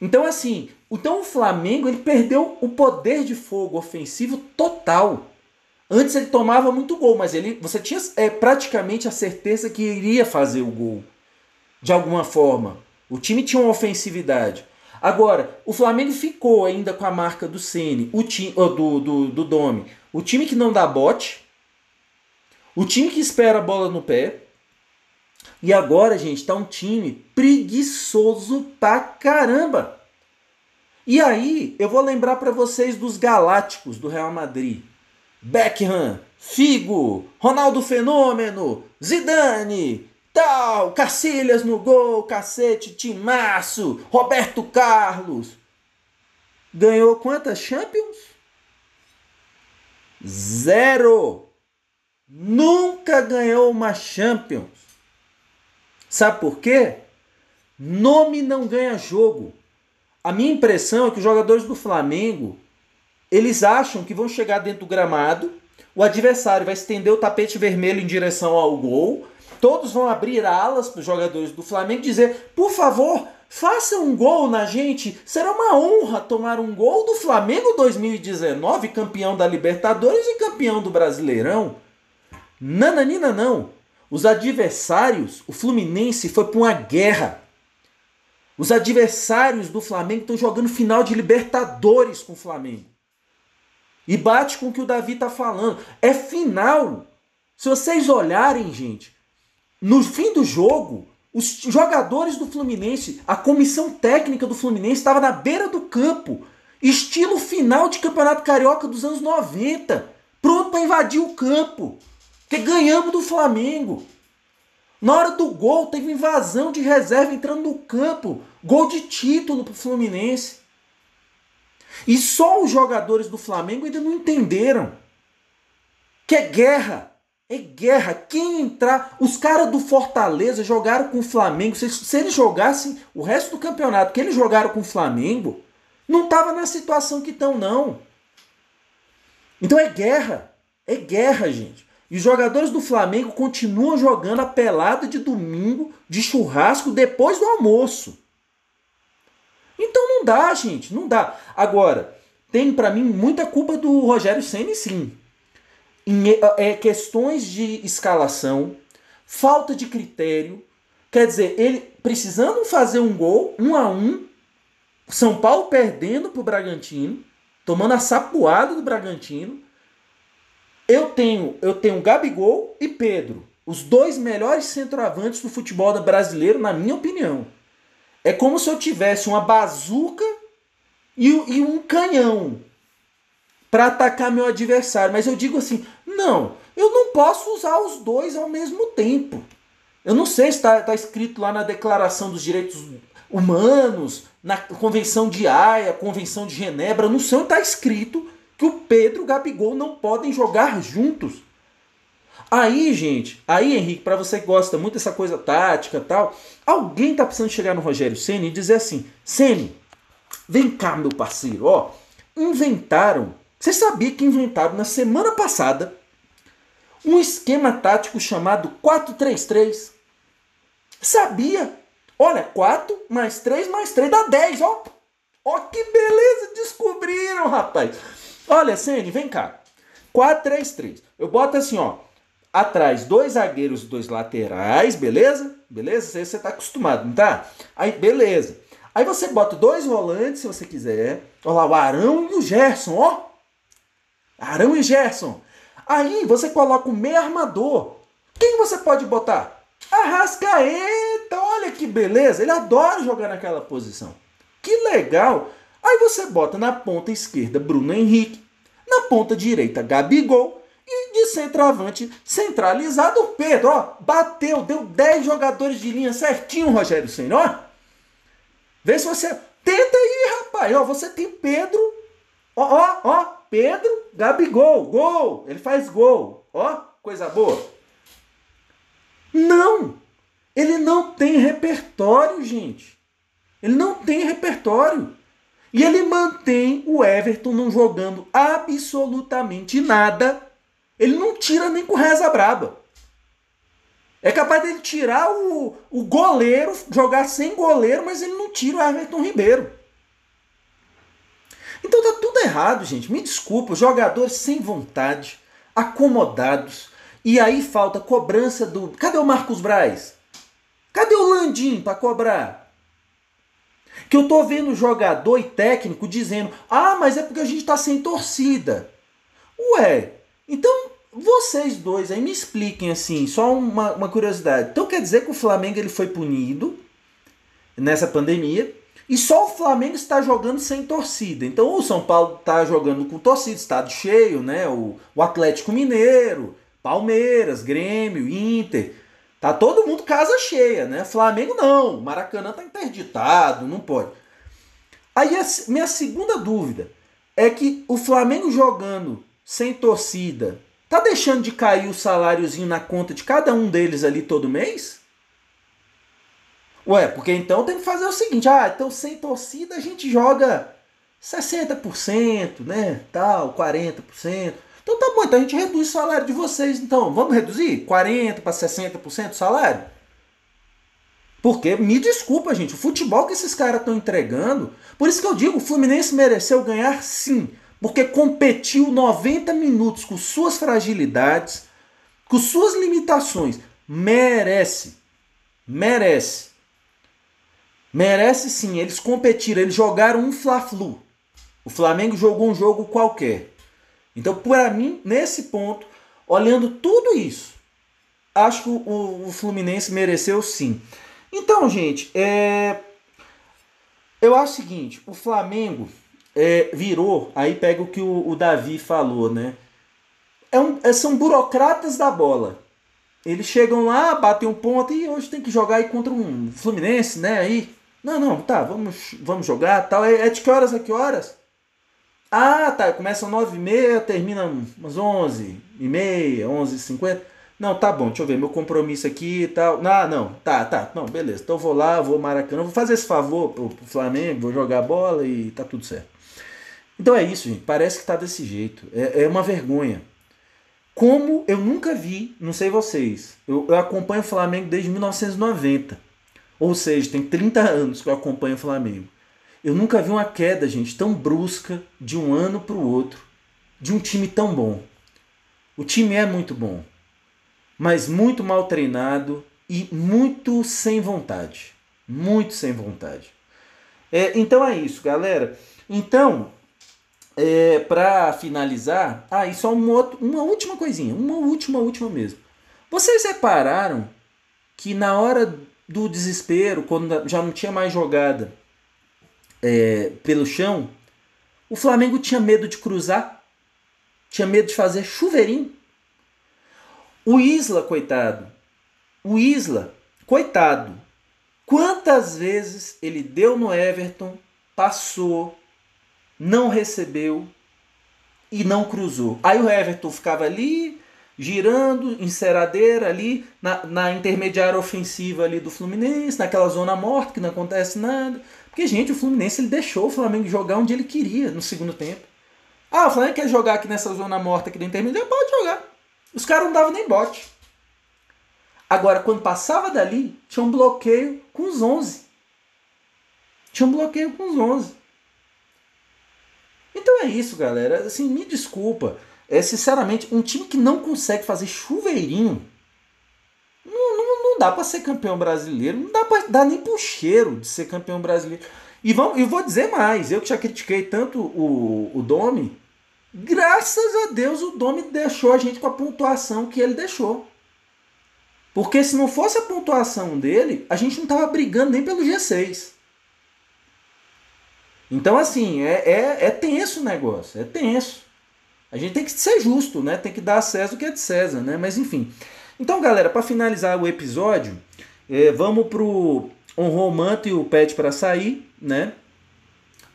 Então, assim, então o Flamengo ele perdeu o poder de fogo ofensivo total. Antes ele tomava muito gol, mas ele, você tinha é, praticamente a certeza que iria fazer o gol. De alguma forma. O time tinha uma ofensividade. Agora, o Flamengo ficou ainda com a marca do Ceni, o time do, do, do Domi. O time que não dá bote. O time que espera a bola no pé. E agora, gente, tá um time preguiçoso pra caramba. E aí, eu vou lembrar para vocês dos galácticos do Real Madrid. Beckham, Figo, Ronaldo Fenômeno, Zidane, tal, Cacilhas no gol, cacete, Timaço, Roberto Carlos. Ganhou quantas Champions? Zero. Nunca ganhou uma Champions. Sabe por quê? Nome não ganha jogo. A minha impressão é que os jogadores do Flamengo, eles acham que vão chegar dentro do gramado, o adversário vai estender o tapete vermelho em direção ao gol, todos vão abrir alas para os jogadores do Flamengo dizer: por favor, faça um gol na gente. Será uma honra tomar um gol do Flamengo 2019, campeão da Libertadores e campeão do Brasileirão. Nananina não. Os adversários, o Fluminense foi para uma guerra. Os adversários do Flamengo estão jogando final de Libertadores com o Flamengo. E bate com o que o Davi está falando. É final. Se vocês olharem, gente, no fim do jogo, os jogadores do Fluminense, a comissão técnica do Fluminense estava na beira do campo, estilo final de Campeonato Carioca dos anos 90, pronto para invadir o campo. Que ganhamos do Flamengo. Na hora do gol, teve invasão de reserva entrando no campo. Gol de título para o Fluminense. E só os jogadores do Flamengo ainda não entenderam que é guerra. É guerra. Quem entrar. Os caras do Fortaleza jogaram com o Flamengo. Se, se eles jogassem o resto do campeonato que eles jogaram com o Flamengo, não tava na situação que estão, não. Então é guerra. É guerra, gente. E os jogadores do Flamengo continuam jogando a pelada de domingo, de churrasco, depois do almoço. Então não dá, gente. Não dá. Agora, tem para mim muita culpa do Rogério Senna, sim em é, questões de escalação, falta de critério. Quer dizer, ele precisando fazer um gol, um a um, São Paulo perdendo para o Bragantino, tomando a sapuada do Bragantino. Eu tenho, eu tenho Gabigol e Pedro, os dois melhores centroavantes do futebol brasileiro, na minha opinião. É como se eu tivesse uma bazuca e, e um canhão para atacar meu adversário. Mas eu digo assim: não, eu não posso usar os dois ao mesmo tempo. Eu não sei se está tá escrito lá na Declaração dos Direitos Humanos, na Convenção de Haia, Convenção de Genebra, não sei onde está escrito que o Pedro e o Gabigol não podem jogar juntos. Aí, gente, aí, Henrique, para você que gosta muito dessa coisa tática tal, alguém tá precisando chegar no Rogério Ceni e dizer assim: Ceni, vem cá, meu parceiro, ó, inventaram você sabia que inventaram na semana passada um esquema tático chamado 4-3-3? Sabia? Olha, 4 mais 3 mais 3 dá 10, ó. Ó que beleza, descobriram, rapaz. Olha, Sene, vem cá. 4-3-3. Eu boto assim, ó. Atrás, dois zagueiros dois laterais, beleza? Beleza? Você tá acostumado, não tá? Aí, beleza. Aí você bota dois volantes, se você quiser. Olha lá, o Arão e o Gerson, ó. Arão e Gerson. Aí você coloca o meio armador. Quem você pode botar? Arrascaeta, olha que beleza. Ele adora jogar naquela posição. Que legal. Aí você bota na ponta esquerda Bruno Henrique, na ponta direita Gabigol e de centroavante centralizado Pedro. Ó, bateu, deu 10 jogadores de linha certinho, Rogério Senhor. Vê se você. Tenta aí, rapaz. Ó, você tem Pedro. Ó, ó, ó. Pedro, Gabigol, gol! Ele faz gol. Ó, coisa boa. Não! Ele não tem repertório, gente. Ele não tem repertório. E ele mantém o Everton não jogando absolutamente nada. Ele não tira nem com reza braba. É capaz dele tirar o, o goleiro, jogar sem goleiro, mas ele não tira o Everton Ribeiro. Então tá tudo errado, gente. Me desculpa, jogadores sem vontade, acomodados. E aí falta cobrança do. Cadê o Marcos Braz? Cadê o Landim para cobrar? Que eu tô vendo jogador e técnico dizendo: "Ah, mas é porque a gente tá sem torcida". Ué, então vocês dois aí me expliquem assim, só uma, uma curiosidade. Então quer dizer que o Flamengo ele foi punido nessa pandemia e só o Flamengo está jogando sem torcida. Então o São Paulo está jogando com torcida, estado cheio, né? O, o Atlético Mineiro, Palmeiras, Grêmio, Inter. Tá todo mundo casa cheia, né? Flamengo não, Maracanã tá interditado, não pode. Aí a minha segunda dúvida é que o Flamengo jogando sem torcida Tá deixando de cair o saláriozinho na conta de cada um deles ali todo mês? Ué, porque então tem que fazer o seguinte, ah, então sem torcida a gente joga 60%, né? Tal, 40%. Então tá bom, então a gente reduz o salário de vocês, então. Vamos reduzir 40 para 60% o salário? Porque, me desculpa, gente, o futebol que esses caras estão entregando, por isso que eu digo, o Fluminense mereceu ganhar sim porque competiu 90 minutos com suas fragilidades, com suas limitações. Merece. Merece. Merece sim. Eles competiram, eles jogaram um Fla-Flu. O Flamengo jogou um jogo qualquer. Então, para mim, nesse ponto, olhando tudo isso, acho que o, o Fluminense mereceu sim. Então, gente, é... eu acho o seguinte: o Flamengo é, virou, aí pega o que o, o Davi falou, né? É um, é, são burocratas da bola. Eles chegam lá, batem um ponto e hoje tem que jogar aí contra um Fluminense, né? Aí, não, não, tá, vamos, vamos jogar tal. É, é de que horas a que horas? Ah, tá, começa às 9h30, termina umas 11h30, 11h50. Não, tá bom, deixa eu ver, meu compromisso aqui e tal. Não, não, tá, tá, não, beleza. Então vou lá, vou Maracanã, vou fazer esse favor pro, pro Flamengo, vou jogar bola e tá tudo certo. Então é isso, gente. Parece que está desse jeito. É, é, uma vergonha. Como eu nunca vi, não sei vocês, eu, eu acompanho o Flamengo desde 1990. Ou seja, tem 30 anos que eu acompanho o Flamengo. Eu nunca vi uma queda, gente, tão brusca de um ano para o outro, de um time tão bom. O time é muito bom, mas muito mal treinado e muito sem vontade. Muito sem vontade. É, então é isso, galera. Então, é, para finalizar, ah, e só uma, outra, uma última coisinha, uma última, última mesmo. Vocês repararam que na hora do desespero, quando já não tinha mais jogada é, pelo chão, o Flamengo tinha medo de cruzar, tinha medo de fazer chuveirinho. O Isla, coitado, o Isla, coitado, quantas vezes ele deu no Everton, passou, não recebeu e não cruzou. Aí o Everton ficava ali, girando, enceradeira ali, na, na intermediária ofensiva ali do Fluminense, naquela zona morta que não acontece nada. Porque, gente, o Fluminense ele deixou o Flamengo jogar onde ele queria no segundo tempo. Ah, o Flamengo quer jogar aqui nessa zona morta aqui da intermediária? Pode jogar. Os caras não davam nem bote. Agora, quando passava dali, tinha um bloqueio com os 11. Tinha um bloqueio com os 11. Então é isso, galera. Assim, me desculpa. É, sinceramente, um time que não consegue fazer chuveirinho não, não, não dá para ser campeão brasileiro. Não dá para dar nem pro cheiro de ser campeão brasileiro. E vamos, eu vou dizer mais. Eu que já critiquei tanto o, o Domi, graças a Deus o Domi deixou a gente com a pontuação que ele deixou. Porque se não fosse a pontuação dele, a gente não tava brigando nem pelo G6. Então, assim, é, é, é tenso o negócio, é tenso. A gente tem que ser justo, né? Tem que dar a César o que é de César, né? Mas enfim. Então, galera, para finalizar o episódio, é, vamos pro honrou manto e o pet para sair, né?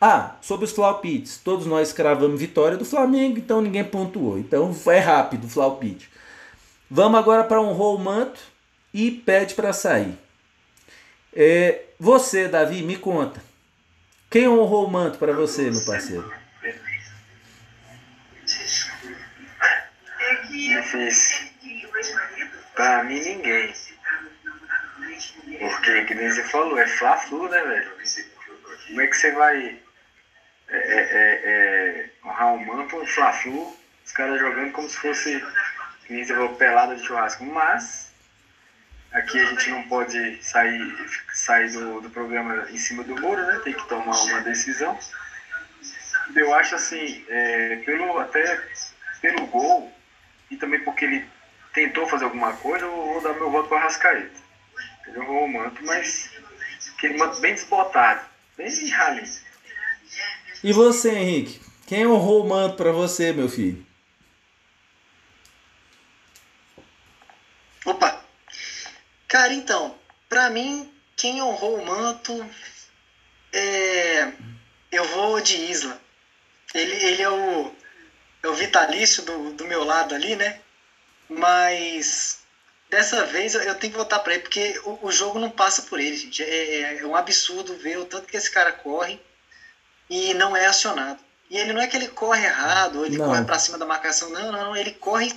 Ah, sobre os flaupits, todos nós cravamos vitória do Flamengo, então ninguém pontuou. Então é rápido o flaupit. Vamos agora para honrou o manto e pede para sair. É, você, Davi, me conta. Quem honrou o manto para você, meu parceiro? Difícil. Pra mim, ninguém. Porque, que nem você falou, é Fla-Flu, né, velho? Como é que você vai é, é, é, é honrar um manto, um Fla-Flu, os caras jogando como se fosse, que nem você falou, pelada de churrasco. Mas, aqui a gente não pode sair, sair do, do programa em cima do muro, né? Tem que tomar uma decisão. Eu acho assim, é, pelo, até pelo gol, e também porque ele tentou fazer alguma coisa, eu vou dar meu voto para Rascaeta. Ele honrou o manto, mas aquele manto bem desbotado, bem rali. E você, Henrique? Quem honrou o manto para você, meu filho? Opa! Cara, então, para mim, quem honrou o manto é. Eu vou de Isla. Ele, ele é, o, é o vitalício do, do meu lado ali, né? Mas dessa vez eu tenho que votar para ele, porque o, o, jogo não passa por ele, gente. É, é, é, um absurdo ver o tanto que esse cara corre e não é acionado. E ele não é que ele corre errado, ou ele não. corre para cima da marcação, não, não, ele corre,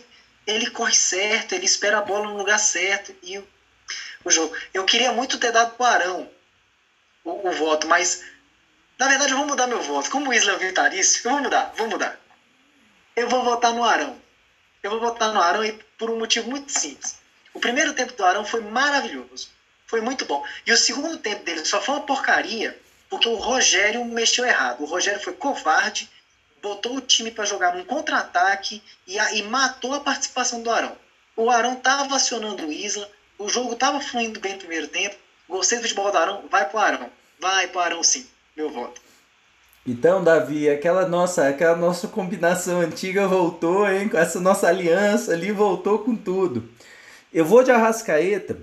ele corre certo, ele espera a bola no lugar certo e o, o jogo. Eu queria muito ter dado pro Arão o, o, voto, mas na verdade eu vou mudar meu voto. Como o Isla é vitalício, eu vou mudar, vou mudar. Eu vou votar no Arão. Eu vou votar no Arão e por um motivo muito simples. O primeiro tempo do Arão foi maravilhoso. Foi muito bom. E o segundo tempo dele só foi uma porcaria porque o Rogério mexeu errado. O Rogério foi covarde, botou o time para jogar num contra-ataque e, e, matou a participação do Arão. O Arão estava acionando o Isla, o jogo estava fluindo bem no primeiro tempo. Gostei do futebol do Arão, vai pro Arão. Vai pro Arão sim, meu voto. Então, Davi, aquela nossa, aquela nossa combinação antiga voltou, hein? Com essa nossa aliança ali voltou com tudo. Eu vou de Arrascaeta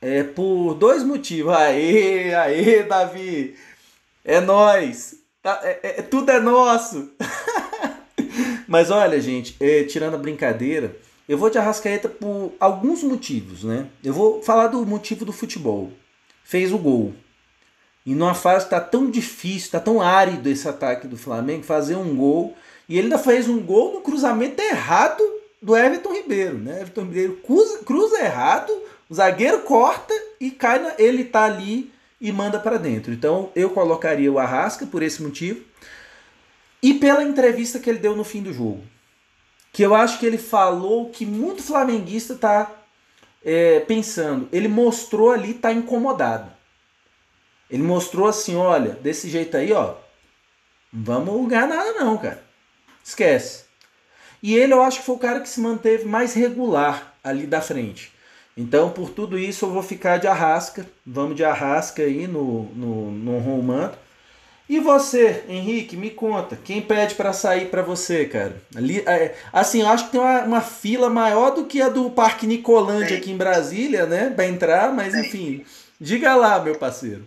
é, por dois motivos. Aê, aê, Davi! É nós! Tá, é, é, tudo é nosso! Mas olha, gente, é, tirando a brincadeira, eu vou de Arrascaeta por alguns motivos, né? Eu vou falar do motivo do futebol. Fez o gol. E numa fase que tá tão difícil, tá tão árido esse ataque do Flamengo, fazer um gol. E ele ainda fez um gol no cruzamento errado do Everton Ribeiro, né? Everton Ribeiro cruza, cruza errado, o zagueiro corta e cai na, ele tá ali e manda para dentro. Então eu colocaria o Arrasca por esse motivo e pela entrevista que ele deu no fim do jogo, que eu acho que ele falou que muito flamenguista tá é, pensando. Ele mostrou ali tá incomodado. Ele mostrou assim, olha, desse jeito aí, ó, não vamos ganhar nada não, cara. Esquece. E ele eu acho que foi o cara que se manteve mais regular ali da frente. Então, por tudo isso, eu vou ficar de arrasca. Vamos de arrasca aí no, no, no romano. E você, Henrique, me conta, quem pede para sair para você, cara? Ali, é, assim, eu acho que tem uma, uma, fila maior do que a do Parque Nicolândia aqui em Brasília, né? Para entrar, mas enfim, diga lá, meu parceiro.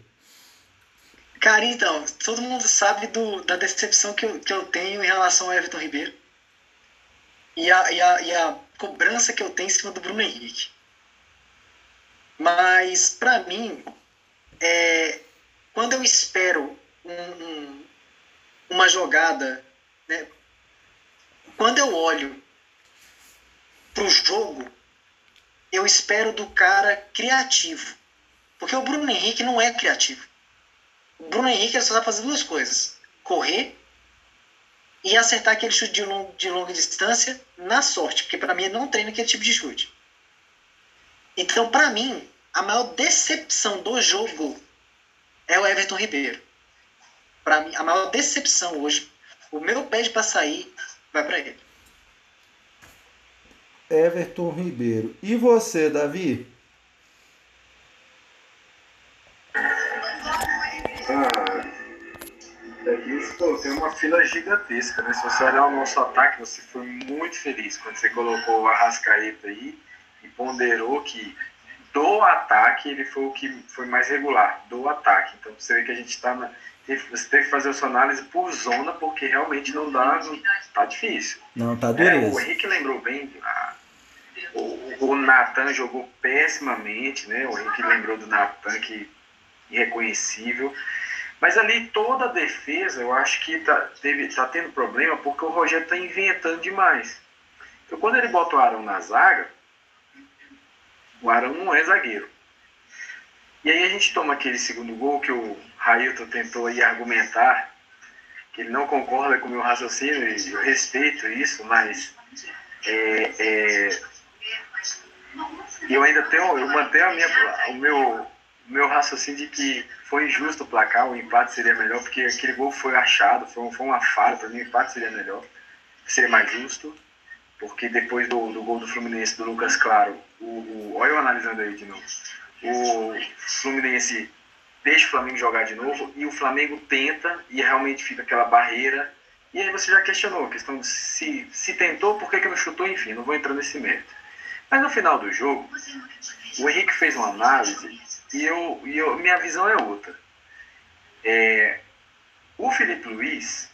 Cara, então, todo mundo sabe do, da decepção que eu, que eu tenho em relação ao Everton Ribeiro e a, e, a, e a cobrança que eu tenho em cima do Bruno Henrique. Mas, para mim, é, quando eu espero um, um, uma jogada, né, quando eu olho para o jogo, eu espero do cara criativo. Porque o Bruno Henrique não é criativo. Bruno Henrique só sabe fazer duas coisas: correr e acertar aquele chute de, long, de longa distância na sorte, porque para mim ele não treina aquele tipo de chute. Então, para mim, a maior decepção do jogo é o Everton Ribeiro. Para mim, a maior decepção hoje, o meu pede para sair vai para ele. Everton Ribeiro. E você, Davi? Pô, tem uma fila gigantesca, né? Se você olhar o nosso ataque, você foi muito feliz quando você colocou o Arrascaeta aí e ponderou que do ataque ele foi o que foi mais regular, do ataque. Então você vê que a gente está na. Você tem que fazer a sua análise por zona, porque realmente não dá. Não, tá difícil. Não, tá dureza. É, o Henrique lembrou bem. A, o, o Natan jogou pessimamente, né? O Henrique lembrou do Natan que irreconhecível. Mas ali toda a defesa, eu acho que tá, teve, tá tendo problema porque o Rogério está inventando demais. Então quando ele bota o Arão na zaga, o Arão não é zagueiro. E aí a gente toma aquele segundo gol que o Railton tentou aí argumentar, que ele não concorda com o meu raciocínio, e eu respeito isso, mas é, é, eu ainda tenho, eu mantenho a minha, o meu, meu raciocínio de que foi injusto o placar, o empate seria melhor, porque aquele gol foi achado, foi, foi uma falha, para mim o empate seria melhor, seria mais justo, porque depois do, do gol do Fluminense, do Lucas Claro, o, o, olha eu analisando aí de novo, o Fluminense deixa o Flamengo jogar de novo e o Flamengo tenta e realmente fica aquela barreira. E aí você já questionou a questão de se, se tentou, por que, que não chutou, enfim, não vou entrar nesse mérito. Mas no final do jogo, o Henrique fez uma análise e, eu, e eu, minha visão é outra. É, o Felipe Luiz,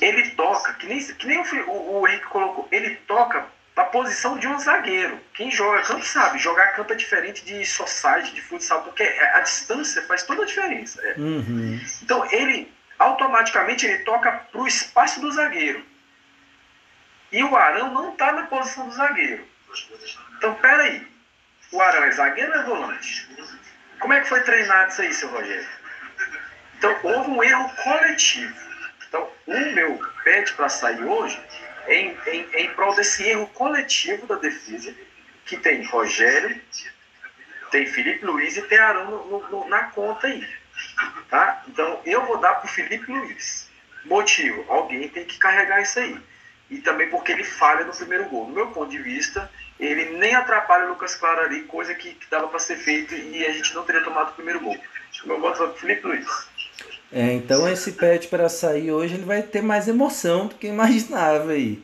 ele toca, que nem, que nem o, o, o Henrique colocou, ele toca a posição de um zagueiro. Quem joga campo sabe, jogar campo é diferente de society, de futsal, porque a distância faz toda a diferença. É. Uhum. Então ele automaticamente ele toca para o espaço do zagueiro. E o Arão não está na posição do zagueiro. Então peraí, o Arão é zagueiro ou é volante? Como é que foi treinado isso aí, seu Rogério? Então houve um erro coletivo. Então o meu pet para sair hoje em, em, em prol desse erro coletivo da defesa, que tem Rogério, tem Felipe Luiz e tem Arão no, no, na conta aí. Tá? Então eu vou dar para Felipe Luiz. Motivo: alguém tem que carregar isso aí. E também porque ele falha no primeiro gol. No meu ponto de vista, ele nem atrapalha o Lucas Claro ali, coisa que, que dava para ser feito e a gente não teria tomado o primeiro gol. Meu voto o Felipe Luiz. É, então esse pet para sair hoje ele vai ter mais emoção do que imaginava aí.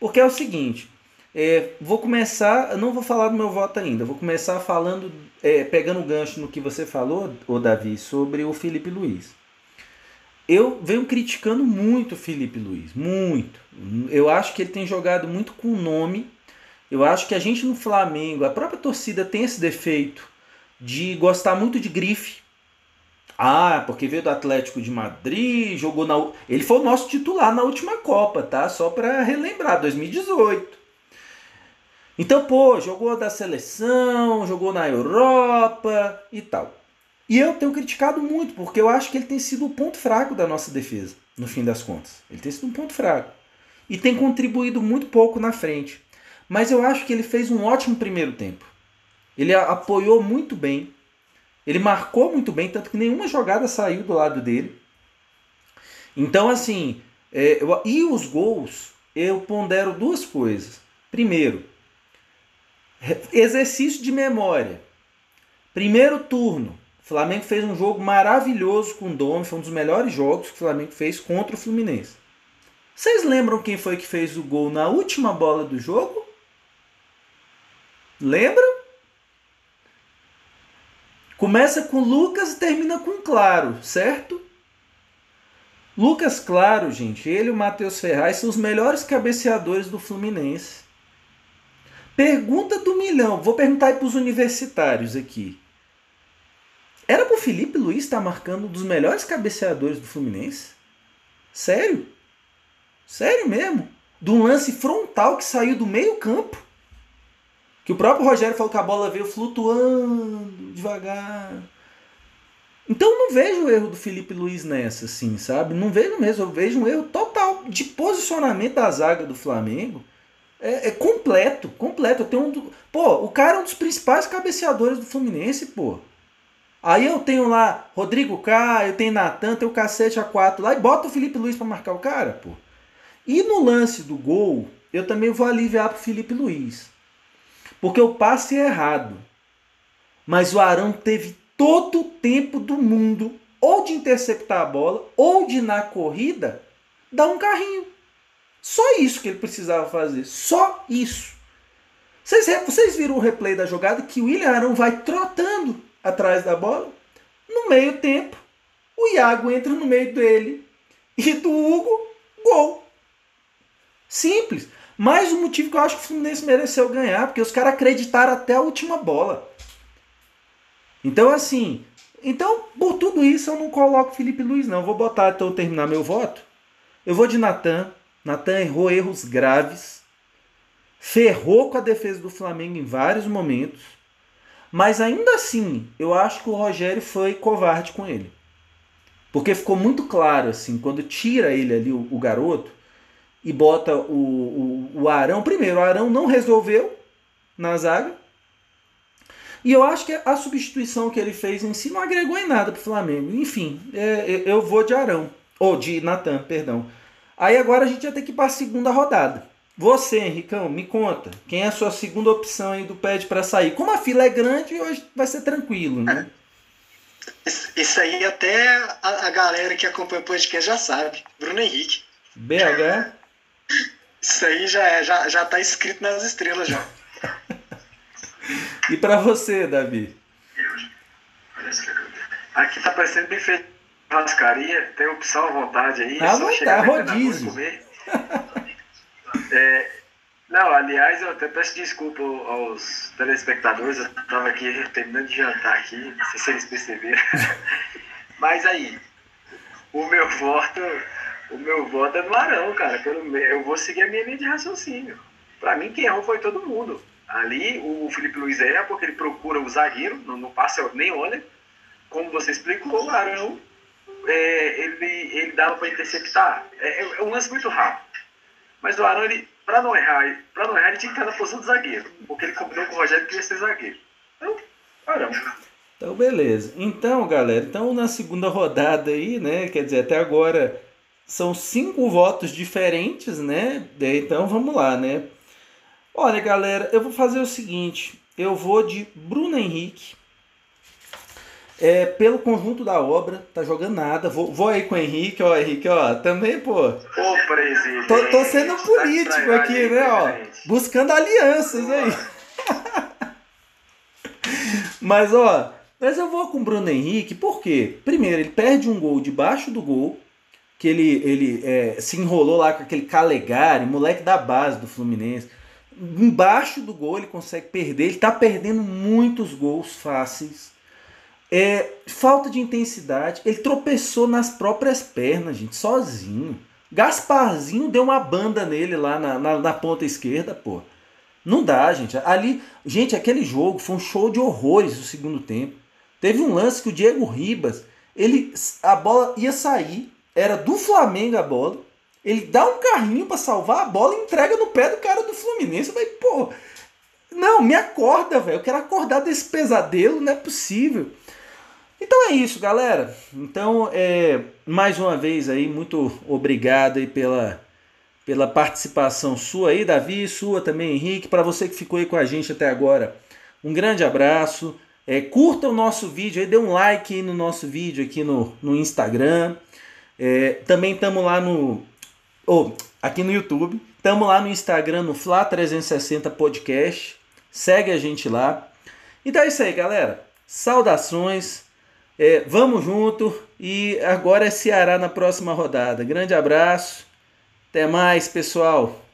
Porque é o seguinte, é, vou começar, não vou falar do meu voto ainda, vou começar falando, é, pegando o gancho no que você falou, o Davi, sobre o Felipe Luiz. Eu venho criticando muito o Felipe Luiz, muito. Eu acho que ele tem jogado muito com o nome. Eu acho que a gente no Flamengo, a própria torcida tem esse defeito de gostar muito de grife. Ah, porque veio do Atlético de Madrid, jogou na. Ele foi o nosso titular na última Copa, tá? Só para relembrar, 2018. Então, pô, jogou da seleção, jogou na Europa e tal. E eu tenho criticado muito, porque eu acho que ele tem sido o ponto fraco da nossa defesa, no fim das contas. Ele tem sido um ponto fraco. E tem contribuído muito pouco na frente. Mas eu acho que ele fez um ótimo primeiro tempo. Ele apoiou muito bem. Ele marcou muito bem, tanto que nenhuma jogada saiu do lado dele. Então, assim, é, eu, e os gols, eu pondero duas coisas. Primeiro, exercício de memória. Primeiro turno, o Flamengo fez um jogo maravilhoso com o Dome, foi um dos melhores jogos que o Flamengo fez contra o Fluminense. Vocês lembram quem foi que fez o gol na última bola do jogo? Lembram? Começa com Lucas e termina com Claro, certo? Lucas Claro, gente, ele e o Matheus Ferraz são os melhores cabeceadores do Fluminense. Pergunta do milhão. Vou perguntar para os universitários aqui. Era para o Felipe Luiz estar marcando um dos melhores cabeceadores do Fluminense? Sério? Sério mesmo? De um lance frontal que saiu do meio campo? Que o próprio Rogério falou que a bola veio flutuando devagar. Então eu não vejo o erro do Felipe Luiz nessa, assim, sabe? Não vejo mesmo. Eu vejo um erro total de posicionamento da zaga do Flamengo. É, é completo, completo. Eu tenho um do... Pô, o cara é um dos principais cabeceadores do Fluminense, pô. Aí eu tenho lá Rodrigo Caio, tenho Natan, tenho o cacete A4 lá e bota o Felipe Luiz para marcar o cara, pô. E no lance do gol, eu também vou aliviar pro Felipe Luiz. Porque o passe é errado. Mas o Arão teve todo o tempo do mundo ou de interceptar a bola ou de na corrida dar um carrinho. Só isso que ele precisava fazer. Só isso. Vocês, vocês viram o replay da jogada que o William Arão vai trotando atrás da bola? No meio tempo, o Iago entra no meio dele e do Hugo, gol. Simples. Mais um motivo que eu acho que o Fluminense mereceu ganhar, porque os caras acreditaram até a última bola. Então, assim, Então, por tudo isso, eu não coloco Felipe Luiz, não. Eu vou botar, então, terminar meu voto. Eu vou de Natan. Natan errou erros graves. Ferrou com a defesa do Flamengo em vários momentos. Mas ainda assim, eu acho que o Rogério foi covarde com ele. Porque ficou muito claro, assim, quando tira ele ali, o, o garoto, e bota o, o, o Arão. Primeiro, o Arão não resolveu na zaga. E eu acho que a substituição que ele fez em si não agregou em nada para o Flamengo. Enfim, é, é, eu vou de Arão. Ou de Natan, perdão. Aí agora a gente vai ter que ir para a segunda rodada. Você, Henricão, me conta. Quem é a sua segunda opção aí do pede para sair? Como a fila é grande, hoje vai ser tranquilo, né? Isso aí até a, a galera que acompanha o podcast já sabe. Bruno Henrique. BH? Isso aí já, é, já, já tá escrito nas estrelas já. e para você, Davi? Aqui tá parecendo bem feito churrascaria, tem opção à vontade aí. Ah, não tá, rodízio. É, não, aliás, eu até peço desculpa aos telespectadores, eu estava aqui terminando de jantar aqui, não sei se eles perceberam. Mas aí, o meu voto, o meu voto é no Arão, cara. Eu vou seguir a minha linha de raciocínio. Para mim, quem errou foi todo mundo. Ali, o Felipe Luiz erra porque ele procura o zagueiro, não, não passa nem olha. Como você explicou, o Arão, é, ele, ele dava para interceptar. É, é um lance muito rápido. Mas o Arão, ele, pra não errar, para não errar, ele tinha que estar na posição do zagueiro. Porque ele combinou com o Rogério que ia ser zagueiro. Então, Arão. Então, beleza. Então, galera, então na segunda rodada aí, né? Quer dizer, até agora são cinco votos diferentes, né? Então vamos lá, né? Olha, galera, eu vou fazer o seguinte: eu vou de Bruno Henrique. É, pelo conjunto da obra, tá jogando nada. Vou, vou aí com o Henrique, ó, Henrique, ó, também, pô. Ô, presidente. Tô, tô sendo político tá aqui, né, ó. Buscando alianças aí. mas, ó, mas eu vou com o Bruno Henrique, por quê? Primeiro, ele perde um gol debaixo do gol, que ele, ele é, se enrolou lá com aquele Calegari, moleque da base do Fluminense. Embaixo do gol ele consegue perder, ele tá perdendo muitos gols fáceis é, falta de intensidade. Ele tropeçou nas próprias pernas, gente, sozinho. Gasparzinho deu uma banda nele lá na, na, na, ponta esquerda, pô. Não dá, gente. Ali, gente, aquele jogo foi um show de horrores no segundo tempo. Teve um lance que o Diego Ribas, ele, a bola ia sair, era do Flamengo a bola. Ele dá um carrinho para salvar a bola e entrega no pé do cara do Fluminense. Eu falei, pô, não, me acorda, velho. Eu quero acordar desse pesadelo, não é possível. Então é isso, galera. Então, é, mais uma vez aí, muito obrigado aí pela, pela participação sua aí, Davi, sua também, Henrique. Para você que ficou aí com a gente até agora, um grande abraço. É, curta o nosso vídeo aí, dê um like no nosso vídeo aqui no, no Instagram. É, também estamos lá no. Oh, aqui no YouTube. Estamos lá no Instagram, no Fla360 Podcast. Segue a gente lá. Então é isso aí, galera. Saudações. É, vamos junto e agora é Ceará na próxima rodada. Grande abraço, até mais, pessoal.